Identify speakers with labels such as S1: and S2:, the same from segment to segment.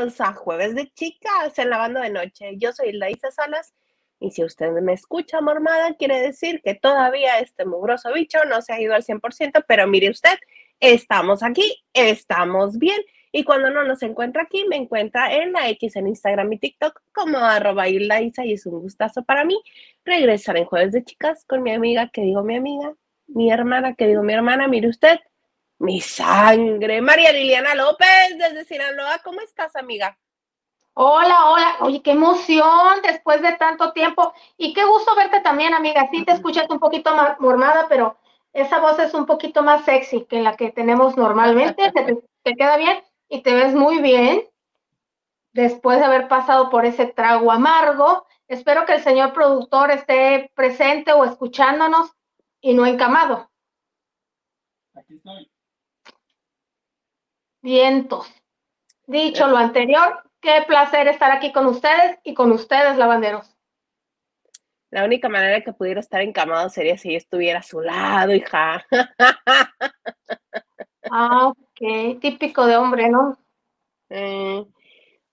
S1: A Jueves de Chicas en la banda de noche. Yo soy Laisa Salas y si usted me escucha mormada, quiere decir que todavía este mugroso bicho no se ha ido al 100%, pero mire usted, estamos aquí, estamos bien. Y cuando no nos encuentra aquí, me encuentra en la X, en Instagram y TikTok como arroba y es un gustazo para mí regresar en Jueves de Chicas con mi amiga, que digo mi amiga, mi hermana, que digo mi hermana, mire usted, mi sangre, María Liliana López desde Sinaloa, ¿cómo estás amiga?
S2: Hola, hola, oye, qué emoción después de tanto tiempo y qué gusto verte también, amiga. Sí, te escuchas un poquito más mormada, pero esa voz es un poquito más sexy que la que tenemos normalmente. te, te, queda bien y te ves muy bien después de haber pasado por ese trago amargo. Espero que el señor productor esté presente o escuchándonos y no encamado. Aquí estoy. Vientos. Dicho lo anterior, Qué placer estar aquí con ustedes y con ustedes, lavanderos.
S1: La única manera que pudiera estar encamado sería si yo estuviera a su lado, hija.
S2: Ah, ok, típico de hombre, ¿no?
S1: Eh,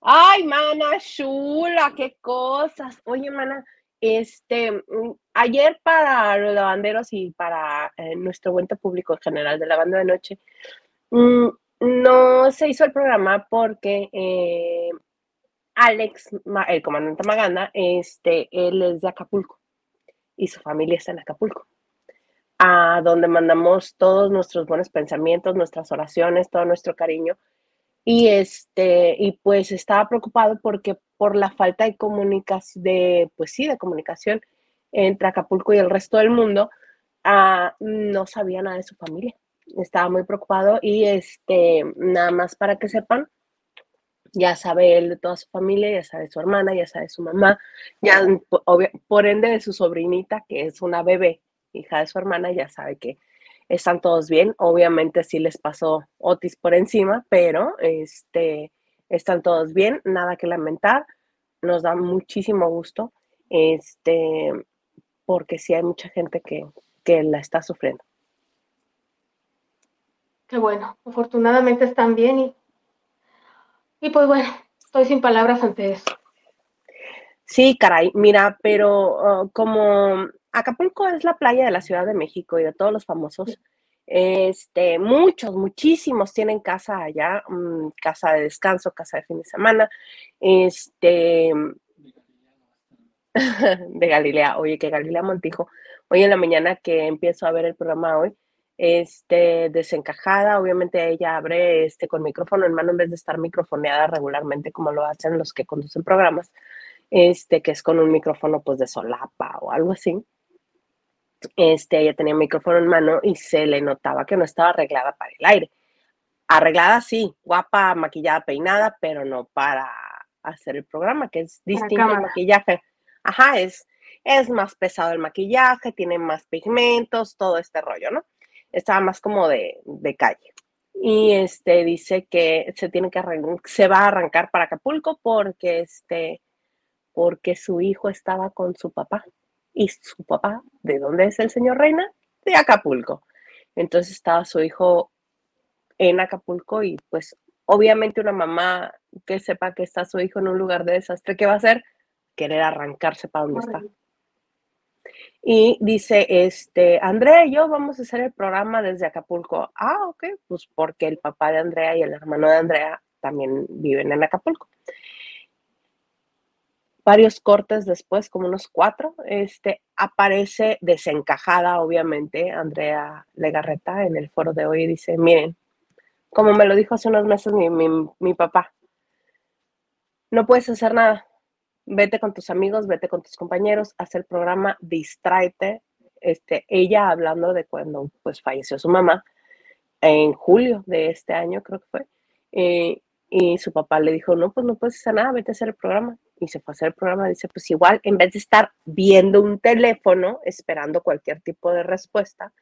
S1: ay, mana, chula, qué cosas. Oye, mana, este, mm, ayer para los lavanderos y para eh, nuestro buen público en general de la banda de noche, mm, no se hizo el programa porque eh, Alex, el comandante Maganda, este, él es de Acapulco y su familia está en Acapulco, a donde mandamos todos nuestros buenos pensamientos, nuestras oraciones, todo nuestro cariño. Y este, y pues estaba preocupado porque por la falta de comunicación, de, pues sí, de comunicación entre Acapulco y el resto del mundo, ah, no sabía nada de su familia estaba muy preocupado y este, nada más para que sepan, ya sabe él de toda su familia, ya sabe su hermana, ya sabe su mamá, ya por ende de su sobrinita, que es una bebé, hija de su hermana, ya sabe que están todos bien. Obviamente sí les pasó Otis por encima, pero este, están todos bien, nada que lamentar. Nos da muchísimo gusto, este, porque sí hay mucha gente que, que la está sufriendo.
S2: Qué bueno, afortunadamente están bien y, y pues bueno, estoy sin palabras ante eso.
S1: Sí, caray, mira, pero uh, como Acapulco es la playa de la Ciudad de México y de todos los famosos, este, muchos, muchísimos tienen casa allá, mm, casa de descanso, casa de fin de semana, este, de Galilea, oye, que Galilea Montijo, hoy en la mañana que empiezo a ver el programa hoy, este, desencajada. Obviamente ella abre este, con micrófono en mano en vez de estar microfoneada regularmente como lo hacen los que conducen programas, este, que es con un micrófono pues de solapa o algo así. Este, ella tenía micrófono en mano y se le notaba que no estaba arreglada para el aire. Arreglada sí, guapa, maquillada, peinada, pero no para hacer el programa, que es distinto al maquillaje. Ajá, es, es más pesado el maquillaje, tiene más pigmentos, todo este rollo, ¿no? Estaba más como de, calle. Y este dice que se tiene que se va a arrancar para Acapulco porque este porque su hijo estaba con su papá. Y su papá, ¿de dónde es el señor Reina? De Acapulco. Entonces estaba su hijo en Acapulco y pues obviamente una mamá que sepa que está su hijo en un lugar de desastre, ¿qué va a hacer? Querer arrancarse para donde está. Y dice, este, Andrea y yo vamos a hacer el programa desde Acapulco. Ah, ok, pues porque el papá de Andrea y el hermano de Andrea también viven en Acapulco. Varios cortes después, como unos cuatro, este, aparece desencajada, obviamente, Andrea Legarreta en el foro de hoy y dice, miren, como me lo dijo hace unos meses mi, mi papá, no puedes hacer nada, vete con tus amigos, vete con tus compañeros, haz el programa, distráete. Este, ella hablando de cuando pues falleció su mamá en julio de este año, creo que fue. Eh, y su papá le dijo, no, pues no puedes hacer nada, vete a hacer el programa. Y se fue a hacer el programa. Dice, pues igual, en vez de estar viendo un teléfono, esperando cualquier tipo de respuesta,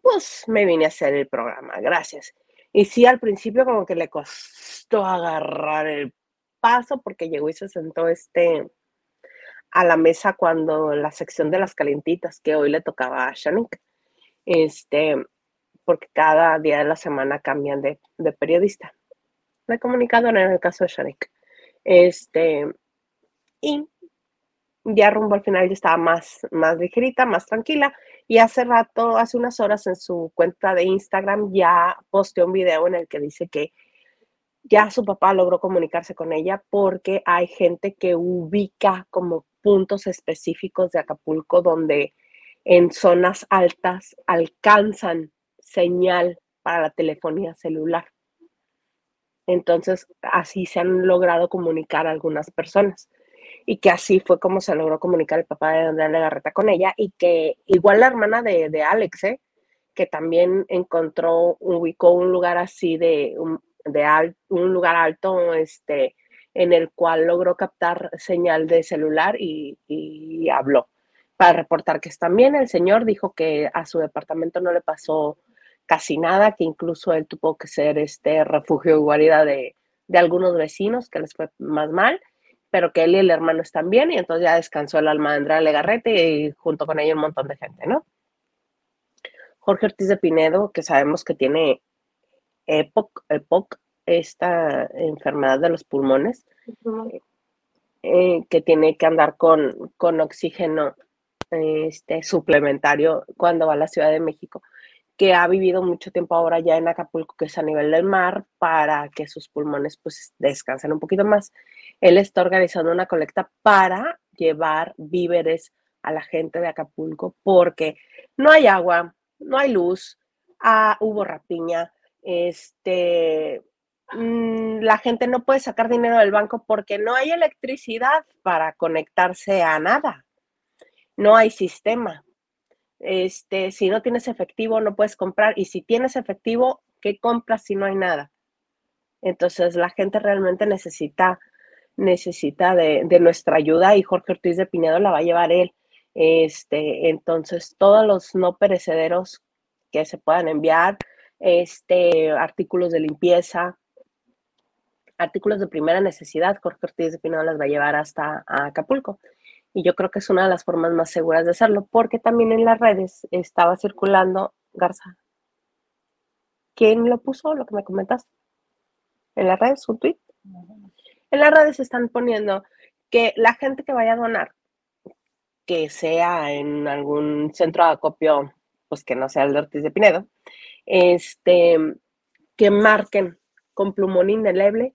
S1: pues me vine a hacer el programa, gracias. Y sí, al principio como que le costó agarrar el paso porque llegó y se sentó este a la mesa cuando la sección de las calentitas que hoy le tocaba a Shanik. Este, porque cada día de la semana cambian de, periodista. de comunicador en el caso de Sharik. Este, y ya rumbo al final ya estaba más, más ligerita, más tranquila. Y hace rato, hace unas horas en su cuenta de Instagram ya posteó un video en el que dice que ya su papá logró comunicarse con ella porque hay gente que ubica como puntos específicos de Acapulco donde en zonas altas alcanzan señal para la telefonía celular. Entonces, así se han logrado comunicar algunas personas y que así fue como se logró comunicar el papá de Andrea Legarreta con ella y que igual la hermana de, de Alex, ¿eh? que también encontró, ubicó un lugar así de, un, de un lugar alto, este, en el cual logró captar señal de celular y, habló para reportar que están bien. El señor dijo que a su departamento no le pasó casi nada, que incluso él tuvo que ser este refugio y guarida de, de algunos vecinos que les fue más mal pero que él y el hermano están bien y entonces ya descansó el alma de Andrea Legarrete y junto con ella un montón de gente, ¿no? Jorge Ortiz de Pinedo, que sabemos que tiene EPOC, EPOC esta enfermedad de los pulmones, eh, que tiene que andar con, con oxígeno este, suplementario cuando va a la Ciudad de México que ha vivido mucho tiempo ahora ya en Acapulco, que es a nivel del mar, para que sus pulmones pues descansen un poquito más. Él está organizando una colecta para llevar víveres a la gente de Acapulco porque no hay agua, no hay luz, ah, hubo rapiña, este, mm, la gente no puede sacar dinero del banco porque no hay electricidad para conectarse a nada, no hay sistema. Este, si no tienes efectivo, no puedes comprar. Y si tienes efectivo, ¿qué compras si no hay nada? Entonces, la gente realmente necesita, necesita de, nuestra ayuda y Jorge Ortiz de Pinedo la va a llevar él. Este, entonces, todos los no perecederos que se puedan enviar, este, artículos de limpieza, artículos de primera necesidad, Jorge Ortiz de Pinedo las va a llevar hasta Acapulco. Y yo creo que es una de las formas más seguras de hacerlo, porque también en las redes estaba circulando Garza. ¿Quién lo puso? Lo que me comentas. En las redes, un tweet. En las redes están poniendo que la gente que vaya a donar, que sea en algún centro de acopio, pues que no sea el de Ortiz de Pinedo, este, que marquen con plumón indeleble,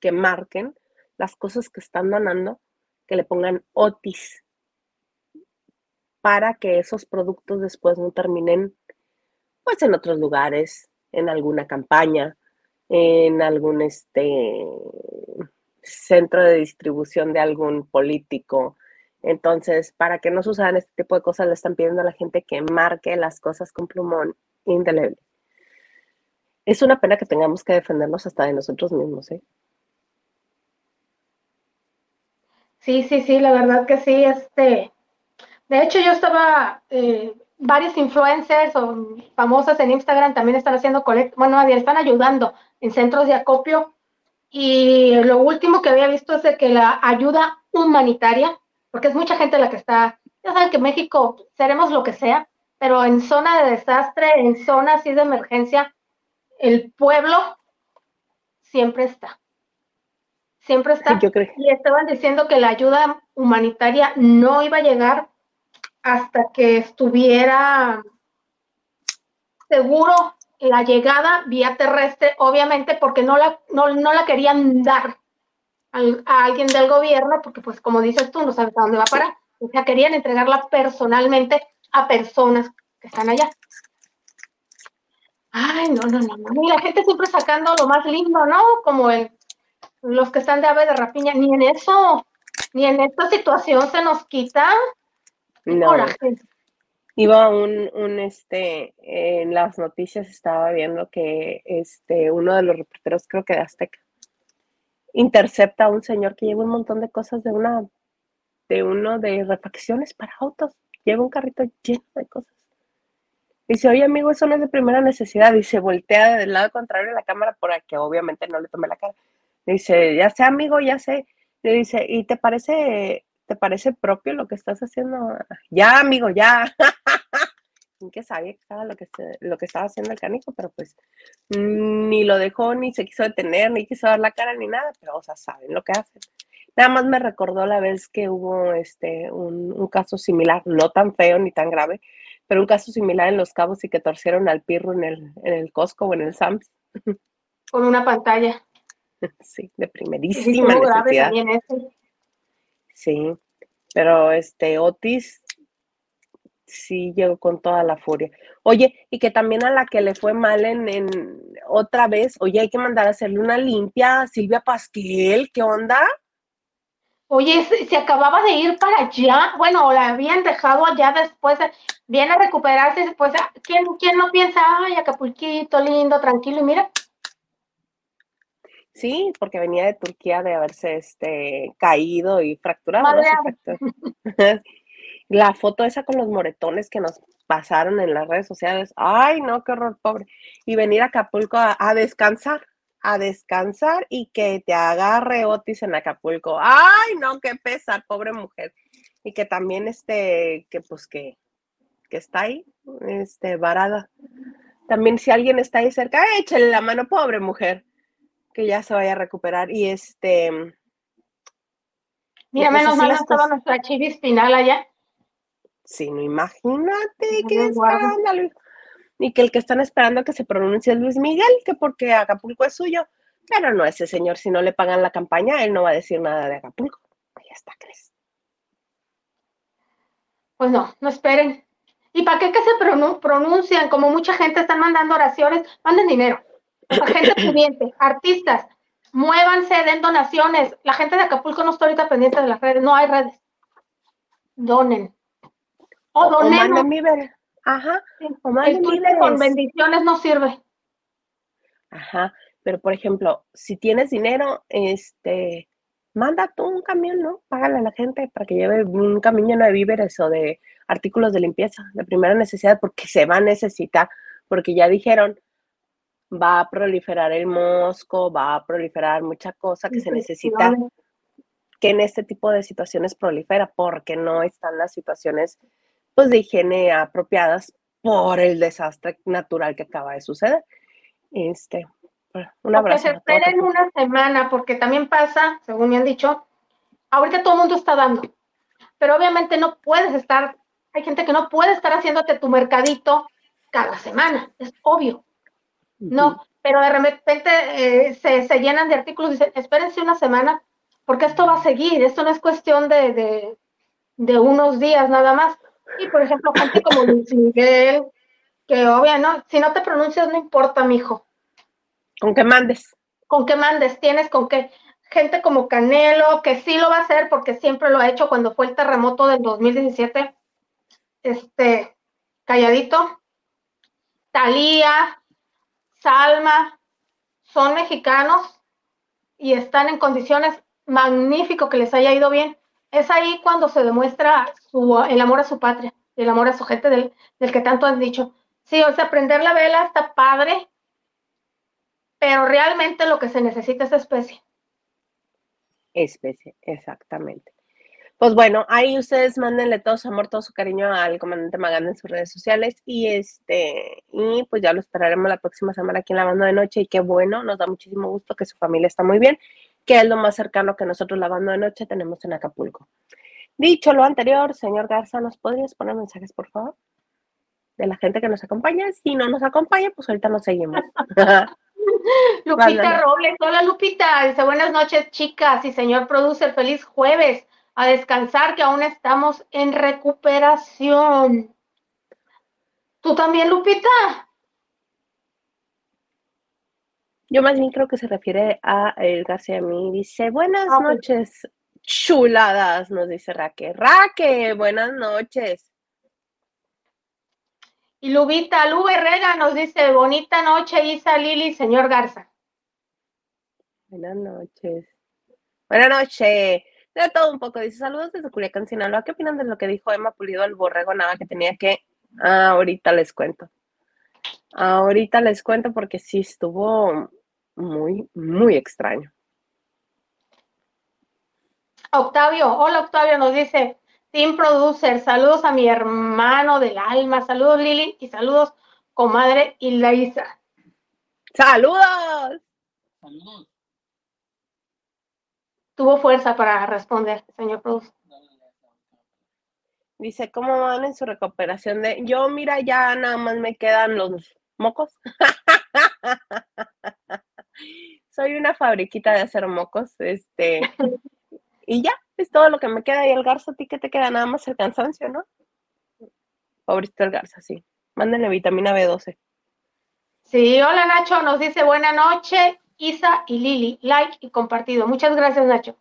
S1: que marquen las cosas que están donando que le pongan Otis para que esos productos después no terminen pues en otros lugares, en alguna campaña, en algún este centro de distribución de algún político. Entonces, para que no sucedan este tipo de cosas, le están pidiendo a la gente que marque las cosas con plumón indeleble. Es una pena que tengamos que defendernos hasta de nosotros mismos, ¿eh?
S2: Sí, sí, sí, la verdad que sí. Este, de hecho, yo estaba, eh, varios influencers o famosas en Instagram también están haciendo colecta, bueno, están ayudando en centros de acopio. Y lo último que había visto es de que la ayuda humanitaria, porque es mucha gente la que está, ya saben que México seremos lo que sea, pero en zona de desastre, en zona así de emergencia, el pueblo siempre está siempre está. Y estaban diciendo que la ayuda humanitaria no iba a llegar hasta que estuviera seguro la llegada vía terrestre, obviamente porque no la, no, la querían dar a, alguien del gobierno, porque pues como dices tú, no sabes a dónde va a parar. O sea, querían entregarla personalmente a personas que están allá. Ay, no, no, no, no. Y la gente siempre sacando lo más lindo, ¿no? Como el los que están de ave de rapiña, ni en eso, ni en esta situación se nos quita.
S1: No. Iba un, un, este, en las noticias estaba viendo que este, uno de los reporteros, creo que de Azteca, intercepta a un señor que lleva un montón de cosas de una, de uno de refacciones para autos. Lleva un carrito lleno de cosas. Dice, oye amigo, eso no es de primera necesidad. Y se voltea del lado contrario de la cámara para que obviamente no le tome la cara dice, ya sé, amigo, ya sé. Le dice, ¿y te parece, te parece propio lo que estás haciendo? Ya, amigo, ya. que sabía que estaba lo que, lo que estaba haciendo el canijo, pero pues ni lo dejó, ni se quiso detener, ni quiso dar la cara, ni nada, pero o sea, saben lo que hacen. Nada más me recordó la vez que hubo este, un, caso similar, no tan feo ni tan grave, pero un caso similar en Los Cabos y que torcieron al pirro en el, en el Costco o en el Sams.
S2: Con una pantalla.
S1: Sí, de primerísima necesidad. Sí, pero este Otis sí llegó con toda la furia. Oye, y que también a la que le fue mal en, en otra vez, oye, hay que mandar a hacerle una limpia a Silvia Pasquel, ¿qué onda?
S2: Oye, se, acababa de ir para allá, bueno, la habían dejado allá después, viene a recuperarse, pues, ¿quién, quién no piensa, ay, Acapulquito, lindo, tranquilo, y mira.
S1: Sí, porque venía de Turquía de haberse este, caído y fracturado. la foto esa con los moretones que nos pasaron en las redes sociales, ay, no, qué horror, pobre. Y venir a Acapulco a descansar a descansar y que te agarre Otis en Acapulco. Ay, no, qué pesar, pobre mujer. Y que también este, que pues que, que está ahí, este, varada. También si alguien está ahí cerca, échale la mano, pobre mujer, que ya se vaya a recuperar. Y este...
S2: Mira, pues, menos mal estaba nuestra chivi espinal allá.
S1: Sí, no imagínate qué escándalo y que el que están esperando que se pronuncie es Luis Miguel, que porque Acapulco es suyo. Pero no, ese señor, si no le pagan la campaña, él no va a decir nada de Acapulco. Ya está, ¿crees?
S2: Pues no, no esperen. ¿Y para qué que se pronuncian? Como mucha gente están mandando oraciones, manden dinero. La gente pudiente, artistas, muévanse, den donaciones. La gente de Acapulco no está ahorita pendiente de las redes, no hay redes. Donen.
S1: O, o donen. Ajá.
S2: con bendiciones no sirve.
S1: Ajá. Pero por ejemplo, si tienes dinero, este, manda tú un camión, ¿no? Págale a la gente para que lleve un camión de víveres o de artículos de limpieza de primera necesidad, porque se va a necesitar, porque ya dijeron, va a proliferar el mosco, va a proliferar mucha cosa que se necesita que en este tipo de situaciones prolifera, porque no están las situaciones pues, de higiene apropiadas por el desastre natural que acaba de suceder. Este,
S2: un abrazo. Que se esperen una semana, porque también pasa, según me han dicho, ahorita todo el mundo está dando, pero obviamente no puedes estar, hay gente que no puede estar haciéndote tu mercadito cada semana, es obvio. No, pero de repente eh, se, se, llenan de artículos y dicen, espérense una semana, porque esto va a seguir, esto no es cuestión de, de, de unos días nada más. Y por ejemplo, gente como Luis Miguel, que obvio, ¿no? Si no te pronuncias, no importa, mijo.
S1: Con que mandes.
S2: Con que mandes, tienes con que. Gente como Canelo, que sí lo va a hacer porque siempre lo ha hecho cuando fue el terremoto del 2017. Este, calladito. Talía, Salma, son mexicanos y están en condiciones magnífico que les haya ido bien es ahí cuando se demuestra su, el amor a su patria, el amor a su gente del, que tanto has dicho. Sí, o sea, prender la vela está padre, pero realmente lo que se necesita es especie.
S1: Especie, exactamente. Pues bueno, ahí ustedes mándenle todo su amor, todo su cariño al comandante Maganda en sus redes sociales y este, y pues ya lo esperaremos la próxima semana aquí en la banda de noche y qué bueno, nos da muchísimo gusto que su familia está muy bien que es lo más cercano que nosotros lavando de noche tenemos en Acapulco. Dicho lo anterior, señor Garza, ¿nos podrías poner mensajes, por favor? De la gente que nos acompaña. Si no nos acompaña, pues ahorita nos seguimos.
S2: Lupita Robles, hola Lupita, dice buenas noches chicas y señor producer, feliz jueves, a descansar que aún estamos en recuperación. ¿Tú también, Lupita?
S1: Yo más bien creo que se refiere a el García mí. Dice, buenas ah, pues. noches, chuladas, nos dice Raque. Raque, buenas noches.
S2: Y Lubita, Lu Herrera nos dice, bonita noche, Isa Lili, señor Garza.
S1: Buenas noches. Buenas noches. De todo un poco, dice, saludos desde Culiacán, Sinaloa. ¿Qué opinan de lo que dijo Emma Pulido al borrego? Nada, que tenía que... Ah, ahorita les cuento. Ahorita les cuento porque sí estuvo muy, muy extraño.
S2: Octavio, hola Octavio, nos dice, Team Producer, saludos a mi hermano del alma, saludos Lili y saludos comadre Ilaisa.
S1: ¡Saludos!
S3: Saludos.
S2: Tuvo fuerza para responder, señor Producer.
S1: Dice, ¿cómo van en su recuperación de...? Yo, mira, ya nada más me quedan los mocos. Soy una fabriquita de hacer mocos, este... y ya, es todo lo que me queda. Y el garzo, ¿a ti que te queda? Nada más el cansancio, ¿no? Pobrecito el garzo, sí. Mándenle vitamina B12.
S2: Sí, hola Nacho, nos dice buena noche, Isa y Lili, like y compartido. Muchas gracias, Nacho.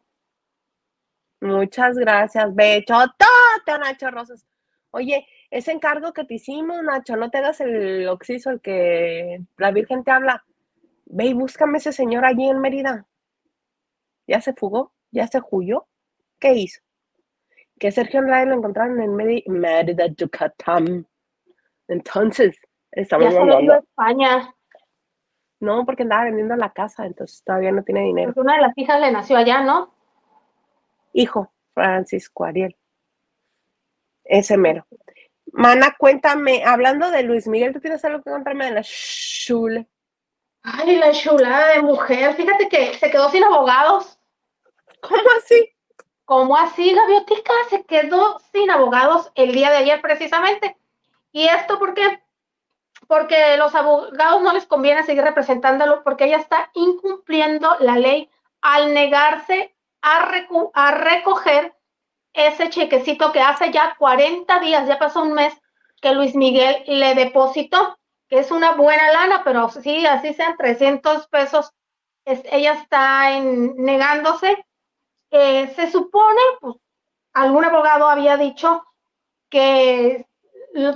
S1: Muchas gracias, Bechotote, Nacho Rosas. Oye, ese encargo que te hicimos, Nacho, no te hagas el oxiso, el que la Virgen te habla. Ve y búscame ese señor allí en Mérida. ¿Ya se fugó? ¿Ya se huyó? ¿Qué hizo? Que Sergio Andrade lo encontraron en Mérida, Yucatán. Entonces, estamos
S2: ya
S1: hablando.
S2: España.
S1: No, porque andaba vendiendo la casa, entonces todavía no tiene dinero.
S2: Porque una de las hijas le nació allá, ¿no?
S1: Hijo, Francisco Ariel. Ese mero. Mana, cuéntame, hablando de Luis Miguel, ¿tú tienes algo que contarme de la chule?
S2: Ay, la chulada de mujer. Fíjate que se quedó sin abogados.
S1: ¿Cómo así?
S2: ¿Cómo así, Gaviotica? Se quedó sin abogados el día de ayer precisamente. ¿Y esto por qué? Porque los abogados no les conviene seguir representándolo porque ella está incumpliendo la ley al negarse a, a recoger ese chequecito que hace ya 40 días, ya pasó un mes, que Luis Miguel le depositó, que es una buena lana, pero sí, así sean 300 pesos, es, ella está en, negándose. Eh, se supone, pues, algún abogado había dicho que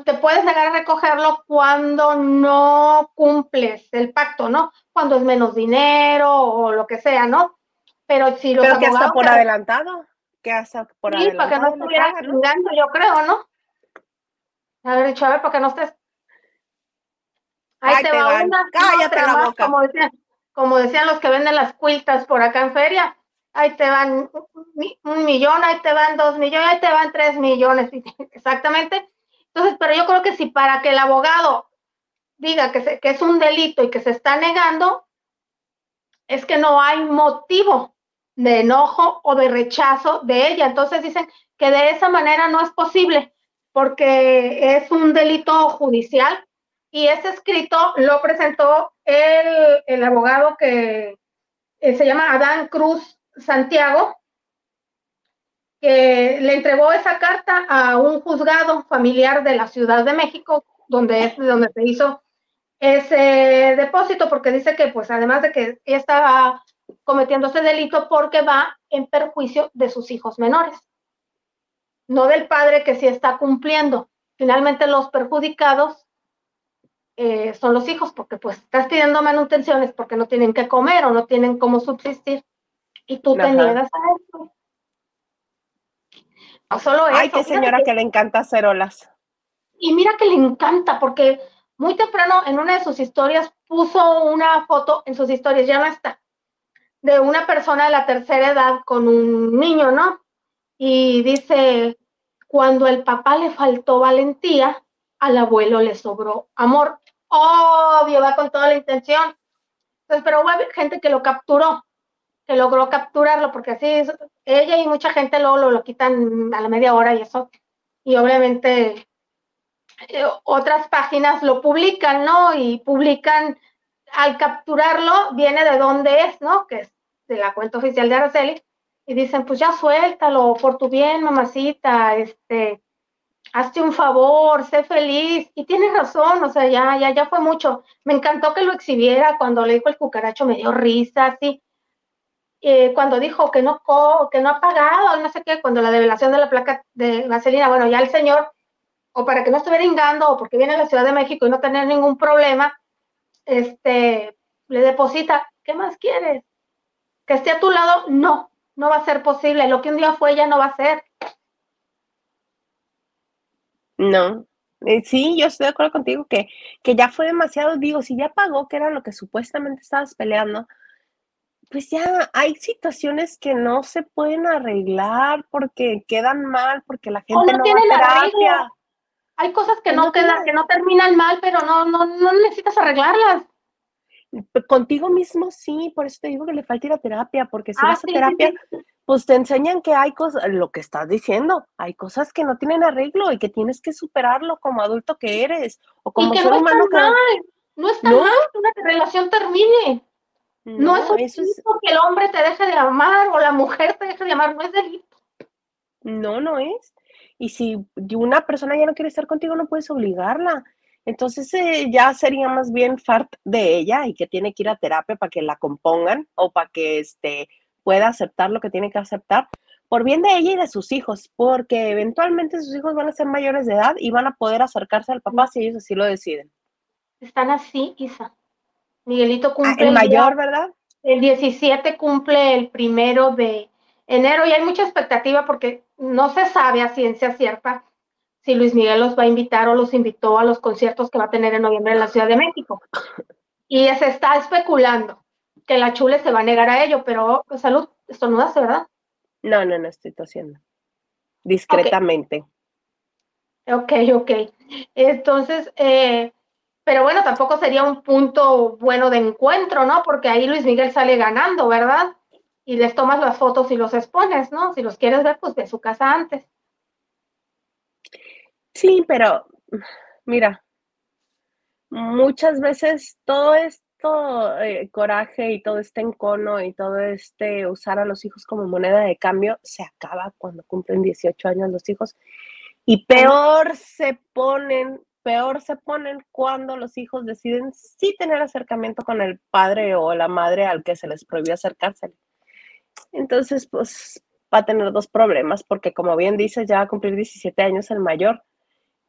S2: te puedes negar a recogerlo cuando no cumples el pacto, ¿no? Cuando es menos dinero o lo que sea, ¿no? Pero si
S1: Pero que hasta por adelantado, que hasta por
S2: sí, para que no estuvieran chingando, yo creo, ¿no? Haber dicho, a ver, para que no estés. Ahí, te,
S1: te
S2: va
S1: van.
S2: una.
S1: Cállate
S2: otra
S1: la
S2: más,
S1: boca.
S2: Como decían, como decían los que venden las cuiltas por acá en feria. Ahí te van un millón, ahí te van dos millones, ahí te van tres millones. Exactamente. Entonces, pero yo creo que si para que el abogado diga que, se- que es un delito y que se está negando, es que no hay motivo de enojo o de rechazo de ella. Entonces dicen que de esa manera no es posible porque es un delito judicial y ese escrito lo presentó el, el abogado que eh, se llama Adán Cruz Santiago, que le entregó esa carta a un juzgado familiar de la Ciudad de México, donde es donde se hizo ese depósito, porque dice que, pues, además de que ella estaba cometiendo ese delito porque va en perjuicio de sus hijos menores, no del padre que sí está cumpliendo. Finalmente, los perjudicados eh, son los hijos, porque pues estás pidiendo manutenciones porque no tienen que comer o no tienen cómo subsistir y tú te niegas a eso. No solo
S1: Ay,
S2: eso,
S1: qué
S2: fíjate
S1: señora
S2: que-
S1: que le encanta hacer olas.
S2: y mira que le encanta porque muy temprano en una de sus historias puso una foto en sus historias, ya no está, de una persona de la tercera edad con un niño, ¿no? Y dice, cuando el papá le faltó valentía, al abuelo le sobró amor. Obvio, va con toda la intención. Entonces, pero hubo gente que lo capturó, que logró capturarlo, porque así ella y mucha gente luego lo, lo quitan a la media hora y eso. Y obviamente eh, otras páginas lo publican, ¿no? Y publican, al capturarlo, viene de dónde es, ¿no? Que es de la cuenta oficial de Araceli, y dicen, pues ya suéltalo, por tu bien, mamacita, este, hazte un favor, sé feliz, y tienes razón, o sea, ya, ya, ya fue mucho. Me encantó que lo exhibiera cuando le dijo el cucaracho, me dio risa, así. Eh, cuando dijo que no, que no ha pagado, no sé qué, cuando la revelación de la placa de gasolina, bueno, ya el señor o para que no estuviera ingando, o porque viene a la Ciudad de México y no tener ningún problema, este, le deposita, ¿qué más quieres? Que esté a tu lado, no, no va a ser posible. Lo que un día fue ya no va a ser.
S1: No. Eh, sí, yo estoy de acuerdo contigo que, que ya fue demasiado, digo, si ya pagó, que era lo que supuestamente estabas peleando, pues ya hay situaciones que no se pueden arreglar porque quedan mal, porque la gente no, tiene va a terapia.
S2: Hay cosas que no, quedan, que no terminan mal, pero no, no, no necesitas arreglarlas.
S1: Contigo mismo sí, por eso te digo que le falta ir a terapia, porque si ah, vas a terapia, pues te enseñan que hay cosas, lo que estás diciendo, hay cosas que no tienen arreglo y que tienes que superarlo como adulto que eres o como
S2: ser
S1: no humano
S2: que... Mal, no está mal que una relación termine. No, es un delito que el hombre te deje de amar o la mujer te deje de amar, no es delito.
S1: No, no es. Y si una persona ya no quiere estar contigo, no puedes obligarla. Entonces eh, ya sería más bien fart de ella y que tiene que ir a terapia para que la compongan o para que este, pueda aceptar lo que tiene que aceptar por bien de ella y de sus hijos, porque eventualmente sus hijos van a ser mayores de edad y van a poder acercarse al papá si ellos así lo deciden.
S2: Están así, Isa. Miguelito ah, cumple.
S1: el mayor, ¿verdad?
S2: El 17 cumple el primero de enero y hay mucha expectativa porque no se sabe a ciencia cierta si Luis Miguel los va a invitar o los invitó a los conciertos que va a tener en noviembre en la Ciudad de México. Y se está especulando que la chule se va a negar a ello, pero pues, salud, estornudaste, ¿verdad?
S1: No, no, no estoy tosiendo. Discretamente.
S2: Ok, ok. Entonces, eh, pero bueno, tampoco sería un punto bueno de encuentro, ¿no? Porque ahí Luis Miguel sale ganando, ¿verdad? Y les tomas las fotos y los expones, ¿no? Si los quieres ver, pues de su casa antes.
S1: Sí, pero mira, muchas veces todo esto eh, coraje y todo este encono y todo este usar a los hijos como moneda de cambio se acaba cuando cumplen 18 años los hijos. Y peor se ponen, peor se ponen cuando los hijos deciden sí tener acercamiento con el padre o la madre al que se les prohibió acercarse. Entonces, pues va a tener dos problemas porque como bien dices, ya va a cumplir 17 años el mayor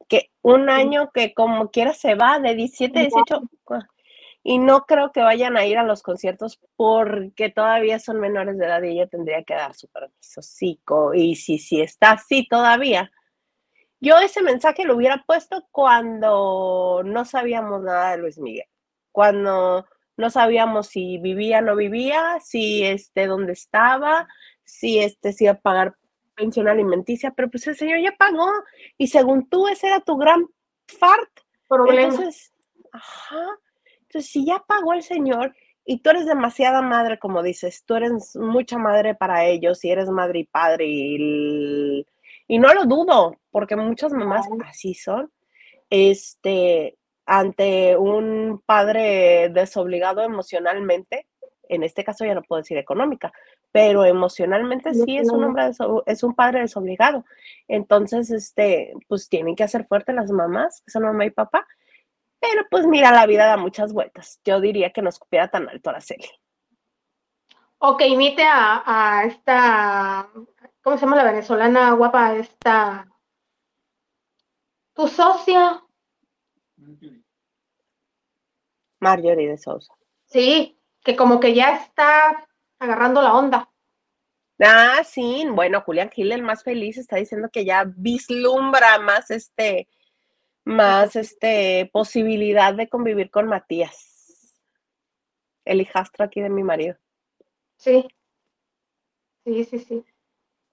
S1: que un año que como quiera se va de 17, 18, y no creo que vayan a ir a los conciertos porque todavía son menores de edad y ella tendría que dar su permiso psico, y si, si está así todavía. Yo ese mensaje lo hubiera puesto cuando no sabíamos nada de Luis Miguel, cuando no sabíamos si vivía o no vivía, si este, dónde estaba, si este, si iba a pagar pensión alimenticia, pero pues el señor ya pagó y según tú ese era tu gran fart. Entonces, ajá, entonces si ya pagó el señor y tú eres demasiada madre, como dices, tú eres mucha madre para ellos y eres madre y padre y, y no lo dudo, porque muchas mamás así son, este, ante un padre desobligado emocionalmente, en este caso ya no puedo decir económica, pero emocionalmente sí es un hombre, es un padre desobligado. Entonces, este, pues tienen que hacer fuerte las mamás, que son mamá y papá. Pero pues mira, la vida da muchas vueltas. Yo diría que no escupiera tan alto Araceli.
S2: Ok, imite a, a esta, ¿cómo se llama la venezolana guapa? Esta, tu socia.
S1: Marjorie de Sousa.
S2: Sí, que como que ya está agarrando la onda.
S1: Ah, sí, bueno, Julián Gil, el más feliz, está diciendo que ya vislumbra más este, más este, posibilidad de convivir con Matías, el hijastro aquí de mi marido.
S2: Sí, sí, sí, sí.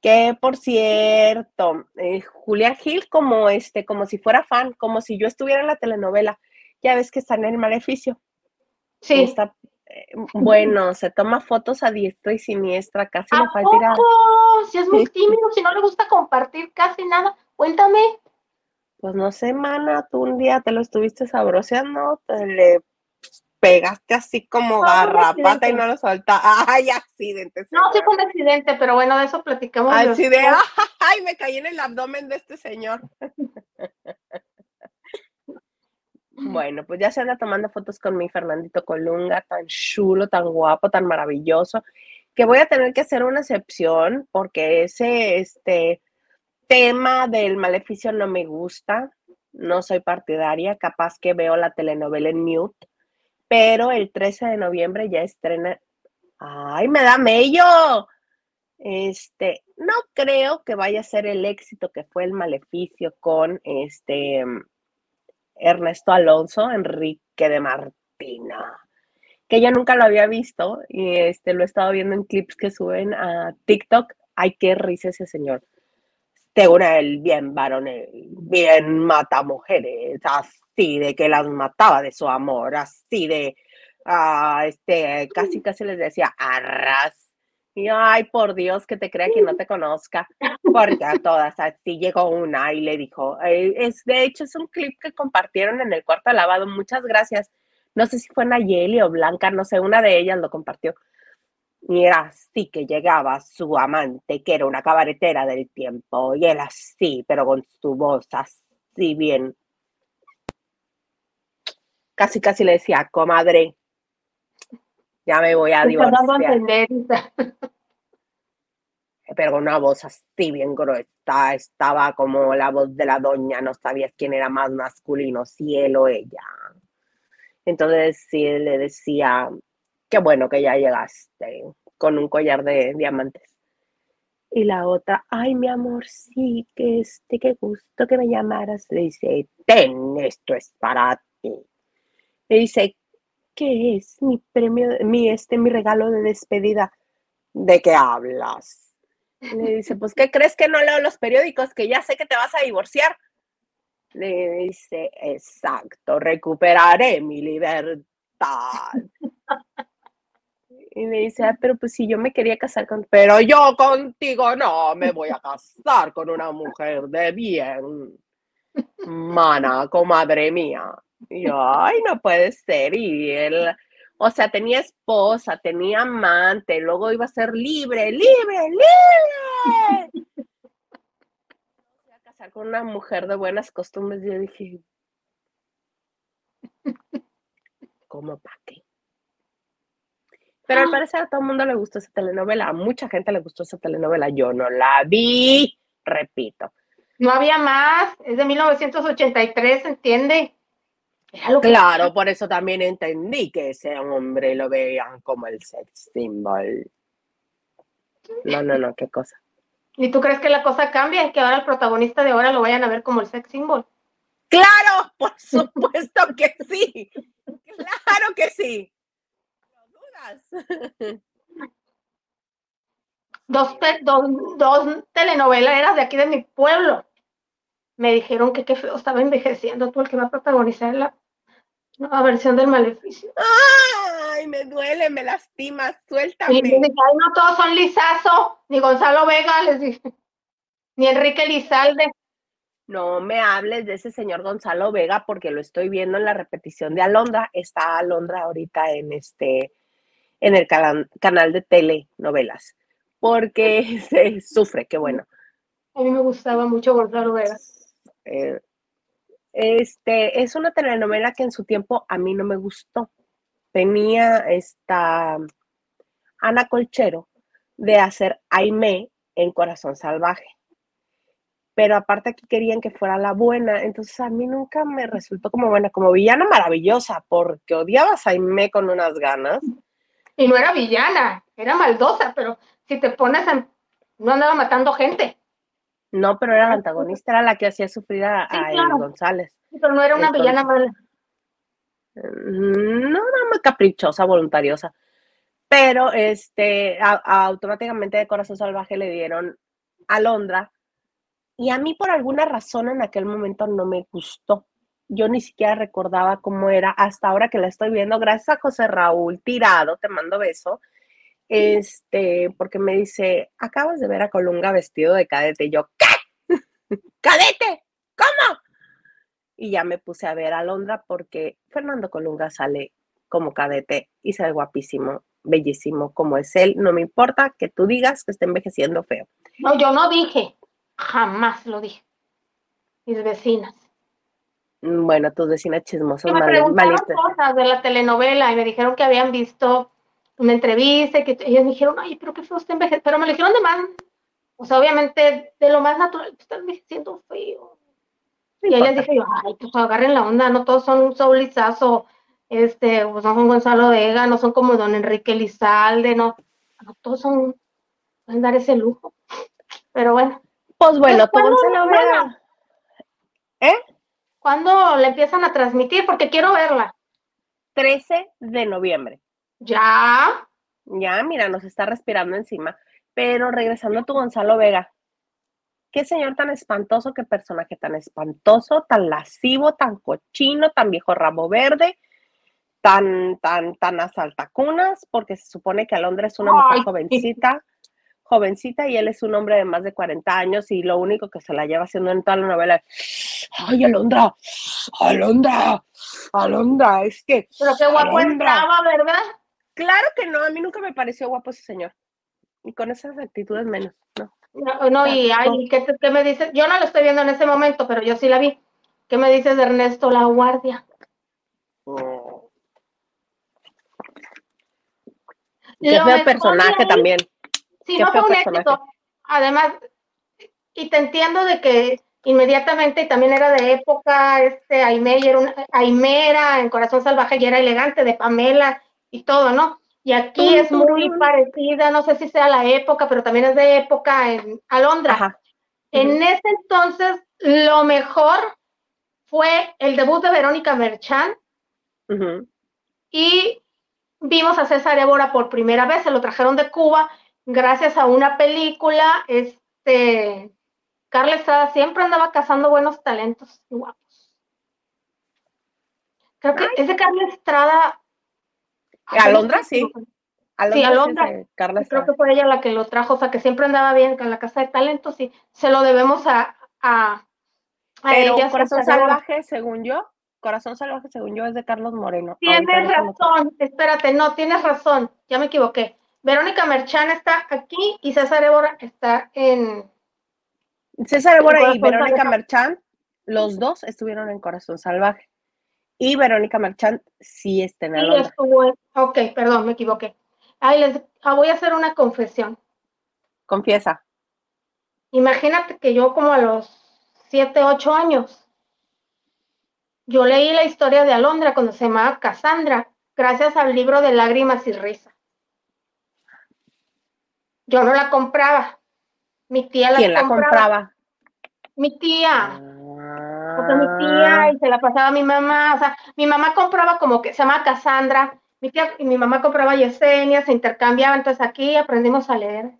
S1: Que por cierto, eh, Julián Gil como este, como si fuera fan, como si yo estuviera en la telenovela. Ya ves que está en el maleficio.
S2: Sí. Está
S1: bueno, se toma fotos a diestra y siniestra, casi
S2: le falta Si es muy tímido, si no le gusta compartir casi nada, cuéntame.
S1: Pues no sé, mana, tú un día te lo estuviste sabroseando, te le pegaste así como garrapata y no lo solta. ¡Ay, accidente!
S2: No, sí fue un accidente, pero bueno, de eso platicamos.
S1: De, ¡ay, me caí en el abdomen de este señor! Bueno, pues ya se anda tomando fotos con mi Fernandito Colunga, tan chulo, tan guapo, tan maravilloso, que voy a tener que hacer una excepción porque ese este, tema del maleficio no me gusta, no soy partidaria, capaz que veo la telenovela en mute, pero el 13 de noviembre ya estrena. ¡Ay, me da mello! Este, no creo que vaya a ser el éxito que fue el maleficio con este Ernesto Alonso, Enrique de Martina, que yo nunca lo había visto y este lo he estado viendo en clips que suben a TikTok. Ay, qué risa ese señor. Una el bien varonil, bien mata mujeres, así de que las mataba de su amor, así de, ah, este, casi casi les decía, arras. Y ay, por Dios, que te crea quien no te conozca, porque a todas, así llegó una y le dijo, eh, es, de hecho es un clip que compartieron en el cuarto lavado, muchas gracias. No sé si fue Nayeli o Blanca, no sé, una de ellas lo compartió. Y era así que llegaba su amante, que era una cabaretera del tiempo, y él así, pero con su voz así bien. Casi, casi le decía, comadre, ya me voy a divorciar. Pero con una voz así bien gruesa, estaba como la voz de la doña, no sabías quién era más masculino, cielo ella. Entonces sí le decía, qué bueno que ya llegaste con un collar de diamantes. Y la otra, ay, mi amor, sí, que este, qué gusto que me llamaras. Le dice, ten, esto es para ti. Le dice, ¿qué es mi premio, mi, este, mi regalo de despedida? ¿De qué hablas? Le dice, pues, ¿qué crees que no leo los periódicos? Que ya sé que te vas a divorciar. Le dice, exacto, recuperaré mi libertad. Y le dice, ah, pero pues si yo me quería casar con... Pero yo contigo no, me voy a casar con una mujer de bien. Mana, comadre mía. Y yo, ay, no puede ser. Y él, o sea, tenía esposa, tenía amante, luego iba a ser libre, libre, libre. a casar con una mujer de buenas costumbres. Yo dije, ¿cómo para qué? Pero al parecer a todo el mundo le gustó esa telenovela, a mucha gente le gustó esa telenovela, yo no la vi, repito.
S2: No había más, es de 1983, ¿entiende?
S1: claro, por eso también entendí que ese hombre lo veían como el sex symbol. No, no, no, qué cosa.
S2: ¿Y tú crees que la cosa cambia y que ahora el protagonista de ahora lo vayan a ver como el sex symbol?
S1: Claro, por supuesto que sí. Claro que sí.
S2: Dos, dos, dos telenovelas de aquí de mi pueblo. Me dijeron que qué feo estaba envejeciendo tú el que va a protagonizar la nueva versión del maleficio.
S1: Ay, me duele, me lastima, suéltame. Y
S2: no todos son Lizazo, ni Gonzalo Vega, les dije, ni Enrique Lizalde.
S1: No me hables de ese señor Gonzalo Vega porque lo estoy viendo en la repetición de Alondra. Está Alondra ahorita en este en el canal de telenovelas, porque se sufre, qué bueno.
S2: A mí me gustaba mucho Gonzalo Vega.
S1: Eh, este, es una telenovela que en su tiempo a mí no me gustó. Tenía esta Ana Colchero de hacer Aime en Corazón Salvaje. Pero aparte aquí querían que fuera la buena, entonces a mí nunca me resultó como buena, como villana maravillosa, porque odiabas a Aime con unas ganas.
S2: Y no era villana, era maldosa, pero si te pones en... no andaba matando gente.
S1: No, pero era la antagonista, era la que hacía sufrir a, González.
S2: Pero no era una villana mala.
S1: Mm, no, era muy caprichosa, voluntariosa. Pero este, automáticamente de Corazón Salvaje le dieron a Londra. Y a mí por alguna razón en aquel momento no me gustó yo ni siquiera recordaba cómo era hasta ahora que la estoy viendo. Gracias a José Raúl Tirado, te mando beso. Este, porque me dice, acabas de ver a Colunga vestido de cadete. Yo, ¿qué? ¿Cadete? ¿Cómo? Y ya me puse a ver a Londra porque Fernando Colunga sale como cadete y sale guapísimo, bellísimo como es él. No me importa que tú digas que está envejeciendo feo.
S2: No, yo no dije, jamás lo dije. Mis vecinas.
S1: Mm, bueno, tus vecinas chismosas.
S2: Me preguntaron cosas de la telenovela y me dijeron que habían visto una entrevista y que ellos me dijeron, ay, pero qué feo está envejeciendo. Pero me lo dijeron de más, o sea, obviamente de lo más natural, pues está envejeciendo feo. y ahí les dije yo, ay, pues agarren la onda, no todos son un Saúl Lizazo, este, pues no son Gonzalo Vega, no son como don Enrique Lizalde, no, no todos son, pueden dar ese lujo. Pero bueno.
S1: Pues bueno, tú Gonzalo Vega.
S2: ¿Eh? ¿Cuándo la empiezan a transmitir? Porque quiero verla.
S1: 13 de noviembre.
S2: Ya.
S1: Ya, mira, nos está respirando encima. Pero regresando a tu Gonzalo Vega, qué señor tan espantoso, qué personaje tan espantoso, tan lascivo, tan cochino, tan viejo rabo verde, tan, tan, tan asaltacunas, porque se supone que Alondra es una mujer jovencita, jovencita y él es un hombre de más de 40 años y lo único que se la lleva haciendo en toda la novela es, ay, Alondra, Alondra, Alondra, es que...
S2: Pero qué guapo entraba, ¿verdad?
S1: Claro que no, a mí nunca me pareció guapo ese señor. Y con esas actitudes menos, ¿no?
S2: No, y ay, ¿qué, ¿qué, me dices? Yo no lo estoy viendo en ese momento, pero yo sí la vi. ¿Qué me dices de Ernesto La Guardia?
S1: Oh. Qué feo personaje también.
S2: Sí, no fue un éxito. Además, y te entiendo de que inmediatamente también era de época, este Aimé, era una, en Corazón Salvaje y era elegante, de Pamela y todo, ¿no? Y aquí es muy parecida, no sé si sea la época, pero también es de época en Alondra. En ese entonces, lo mejor fue el debut de Verónica Merchán. Y vimos a César Évora por primera vez, se lo trajeron de Cuba gracias a una película. Este, Carla Estrada siempre andaba cazando buenos talentos y guapos. Creo que es de Carla Estrada
S1: Alondra, sí.
S2: Alondra, sí, Alondra. Creo que fue ella la que lo trajo, o sea, que siempre andaba bien con la casa de talentos y se lo debemos a, a,
S1: Pero Corazón Salvaje, según yo, Corazón Salvaje, según yo, es de Carlos Moreno.
S2: Tienes razón, espérate, no, tienes razón, ya me equivoqué. Verónica Merchan está aquí y César Évora está en...
S1: César Évora y Verónica Merchan, los dos estuvieron en Corazón Salvaje. Y Verónica Marchand sí está en
S2: el sí, Ok, perdón, me equivoqué. Ay, les ah, voy a hacer una confesión.
S1: Confiesa.
S2: Imagínate que yo como a los 7, 8 años, yo leí la historia de Alondra cuando se llamaba Cassandra, gracias al libro de Lágrimas y Risa. Yo no la compraba. Mi tía la
S1: ¿Quién la compraba?
S2: Mi tía. Ah porque mi tía y se la pasaba a mi mamá, o sea, mi mamá compraba como que se llama Cassandra, mi tía y mi mamá compraba Yesenia, se intercambiaban, entonces aquí aprendimos a leer.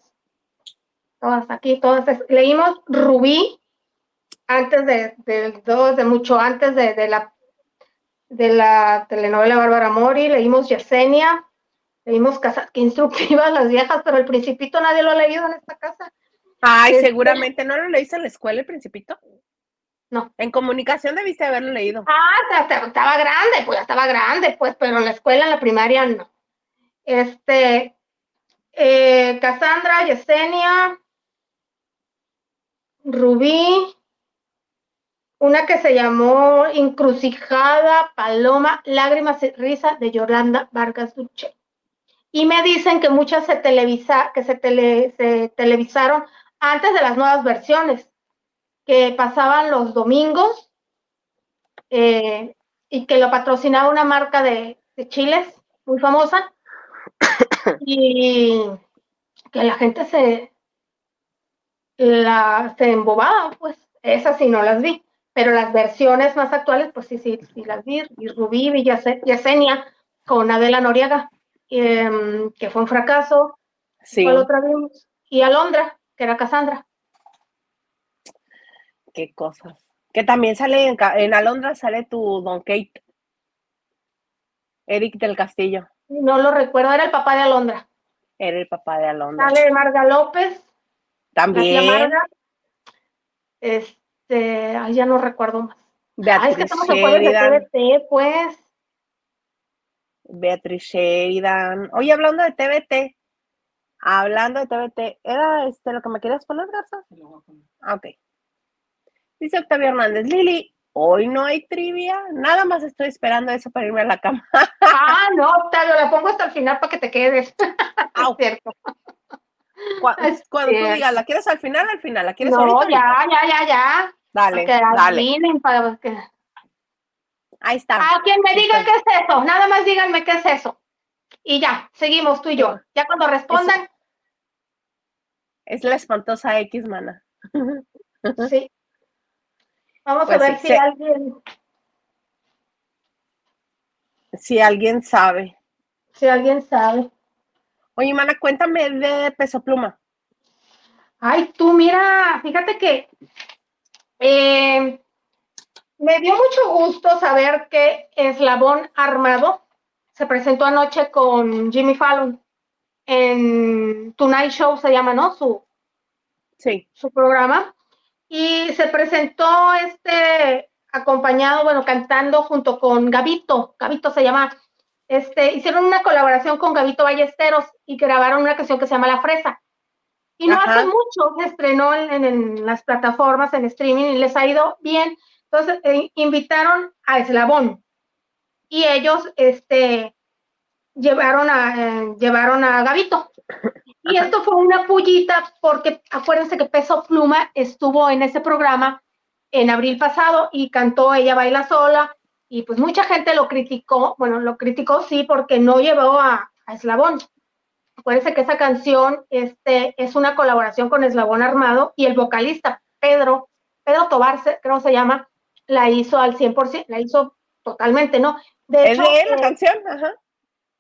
S2: Todas aquí, todas, leímos Rubí antes de, de, de mucho antes de, de, la de la telenovela Bárbara Mori, leímos Yesenia, leímos Casas, que instructivas las viejas, pero el Principito nadie lo ha leído en esta casa.
S1: Ay, este seguramente, ¿no lo leíste en la escuela el Principito?
S2: No.
S1: En comunicación debiste haberlo leído.
S2: Ah, estaba grande, pues ya estaba grande, pues, pero en la escuela, en la primaria, no. Este, eh, Cassandra, Yesenia, Rubí, una que se llamó Encrucijada, Paloma, Lágrimas y Risa de Yolanda Vargas Duche. Y me dicen que muchas se, televisa, que se, se televisaron antes de las nuevas versiones que pasaban los domingos eh, y que lo patrocinaba una marca de, chiles muy famosa. Y que la gente se la se embobaba, pues esas sí no las vi, pero las versiones más actuales, pues sí, sí, sí las vi, y Rubí y Yesenia con Adela Noriega, em, que fue un fracaso,
S1: sí.
S2: otra vimos? Y Alondra, que era Cassandra
S1: qué cosas. Que también sale en, en Alondra, sale tu Don Kate. Eric del Castillo.
S2: No lo recuerdo, era el papá de Alondra.
S1: Era el papá de Alondra.
S2: Sale Marga López.
S1: También. Marga.
S2: Este, ay, ya no recuerdo más.
S1: Beatriz
S2: ay, es que estamos en TVT, pues.
S1: Beatriz Sheridan. Oye, hablando de TVT, hablando de TVT, ¿era este lo que me querías poner, Garza? Ah, ok. Dice Octavio Hernández, Lili, hoy no hay trivia, nada más estoy esperando eso para irme a la cama.
S2: Ah, no, Octavio, la pongo hasta el final para que te quedes.
S1: Ah, cierto. Cuando, cuando tú digas, ¿la quieres al final al final? ¿La quieres
S2: no, ya, ya, ya, ya.
S1: Dale, dale.
S2: Para que...
S1: Ahí está.
S2: A quien me diga qué es eso, nada más díganme qué es eso. Y ya, seguimos tú y yo. Ya cuando respondan.
S1: Es, la espantosa X, mana.
S2: Sí. Vamos a pues ver si alguien.
S1: Si alguien sabe.
S2: si alguien sabe.
S1: Oye, mana, cuéntame de Peso Pluma.
S2: Ay, tú, mira, fíjate que eh, me dio mucho gusto saber que Eslabón Armado se presentó anoche con Jimmy Fallon en Tonight Show, se llama, ¿no? Su,
S1: sí.
S2: su programa. Y se presentó este acompañado, bueno, cantando junto con Gavito. Gavito se llama. Este, hicieron una colaboración con Gavito Ballesteros y grabaron una canción que se llama La Fresa. Y no hace mucho se estrenó en, las plataformas, en streaming, y les ha ido bien. Entonces, eh, invitaron a Eslabón. Y ellos, este, llevaron a, eh, llevaron a Gavito. Y esto fue una pullita porque acuérdense que Peso Pluma estuvo en ese programa en abril pasado y cantó Ella Baila Sola y pues mucha gente lo criticó, bueno, lo criticó sí porque no llevó a, Eslabón. Acuérdense que esa canción este, es una colaboración con Eslabón Armado y el vocalista Pedro, Pedro Tobar, creo se llama, la hizo al 100%, la hizo totalmente, ¿no?
S1: De ¿Es de él la eh, canción? Ajá.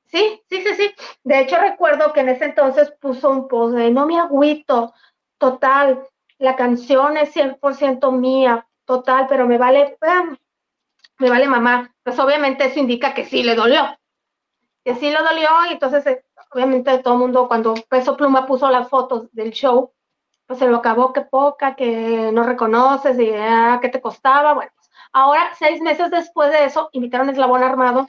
S2: Sí, sí, sí, sí. De hecho, recuerdo que en ese entonces puso un post de no me agüito, total, la canción es 100% mía, total, pero me vale, me vale mamá. Pues obviamente eso indica que sí le dolió, que sí le dolió, y entonces eh, obviamente todo el mundo cuando Peso Pluma puso las fotos del show, pues se lo acabó, que poca, que no reconoces, y ah, que te costaba, bueno. Pues, ahora, seis meses después de eso, invitaron a Eslabón Armado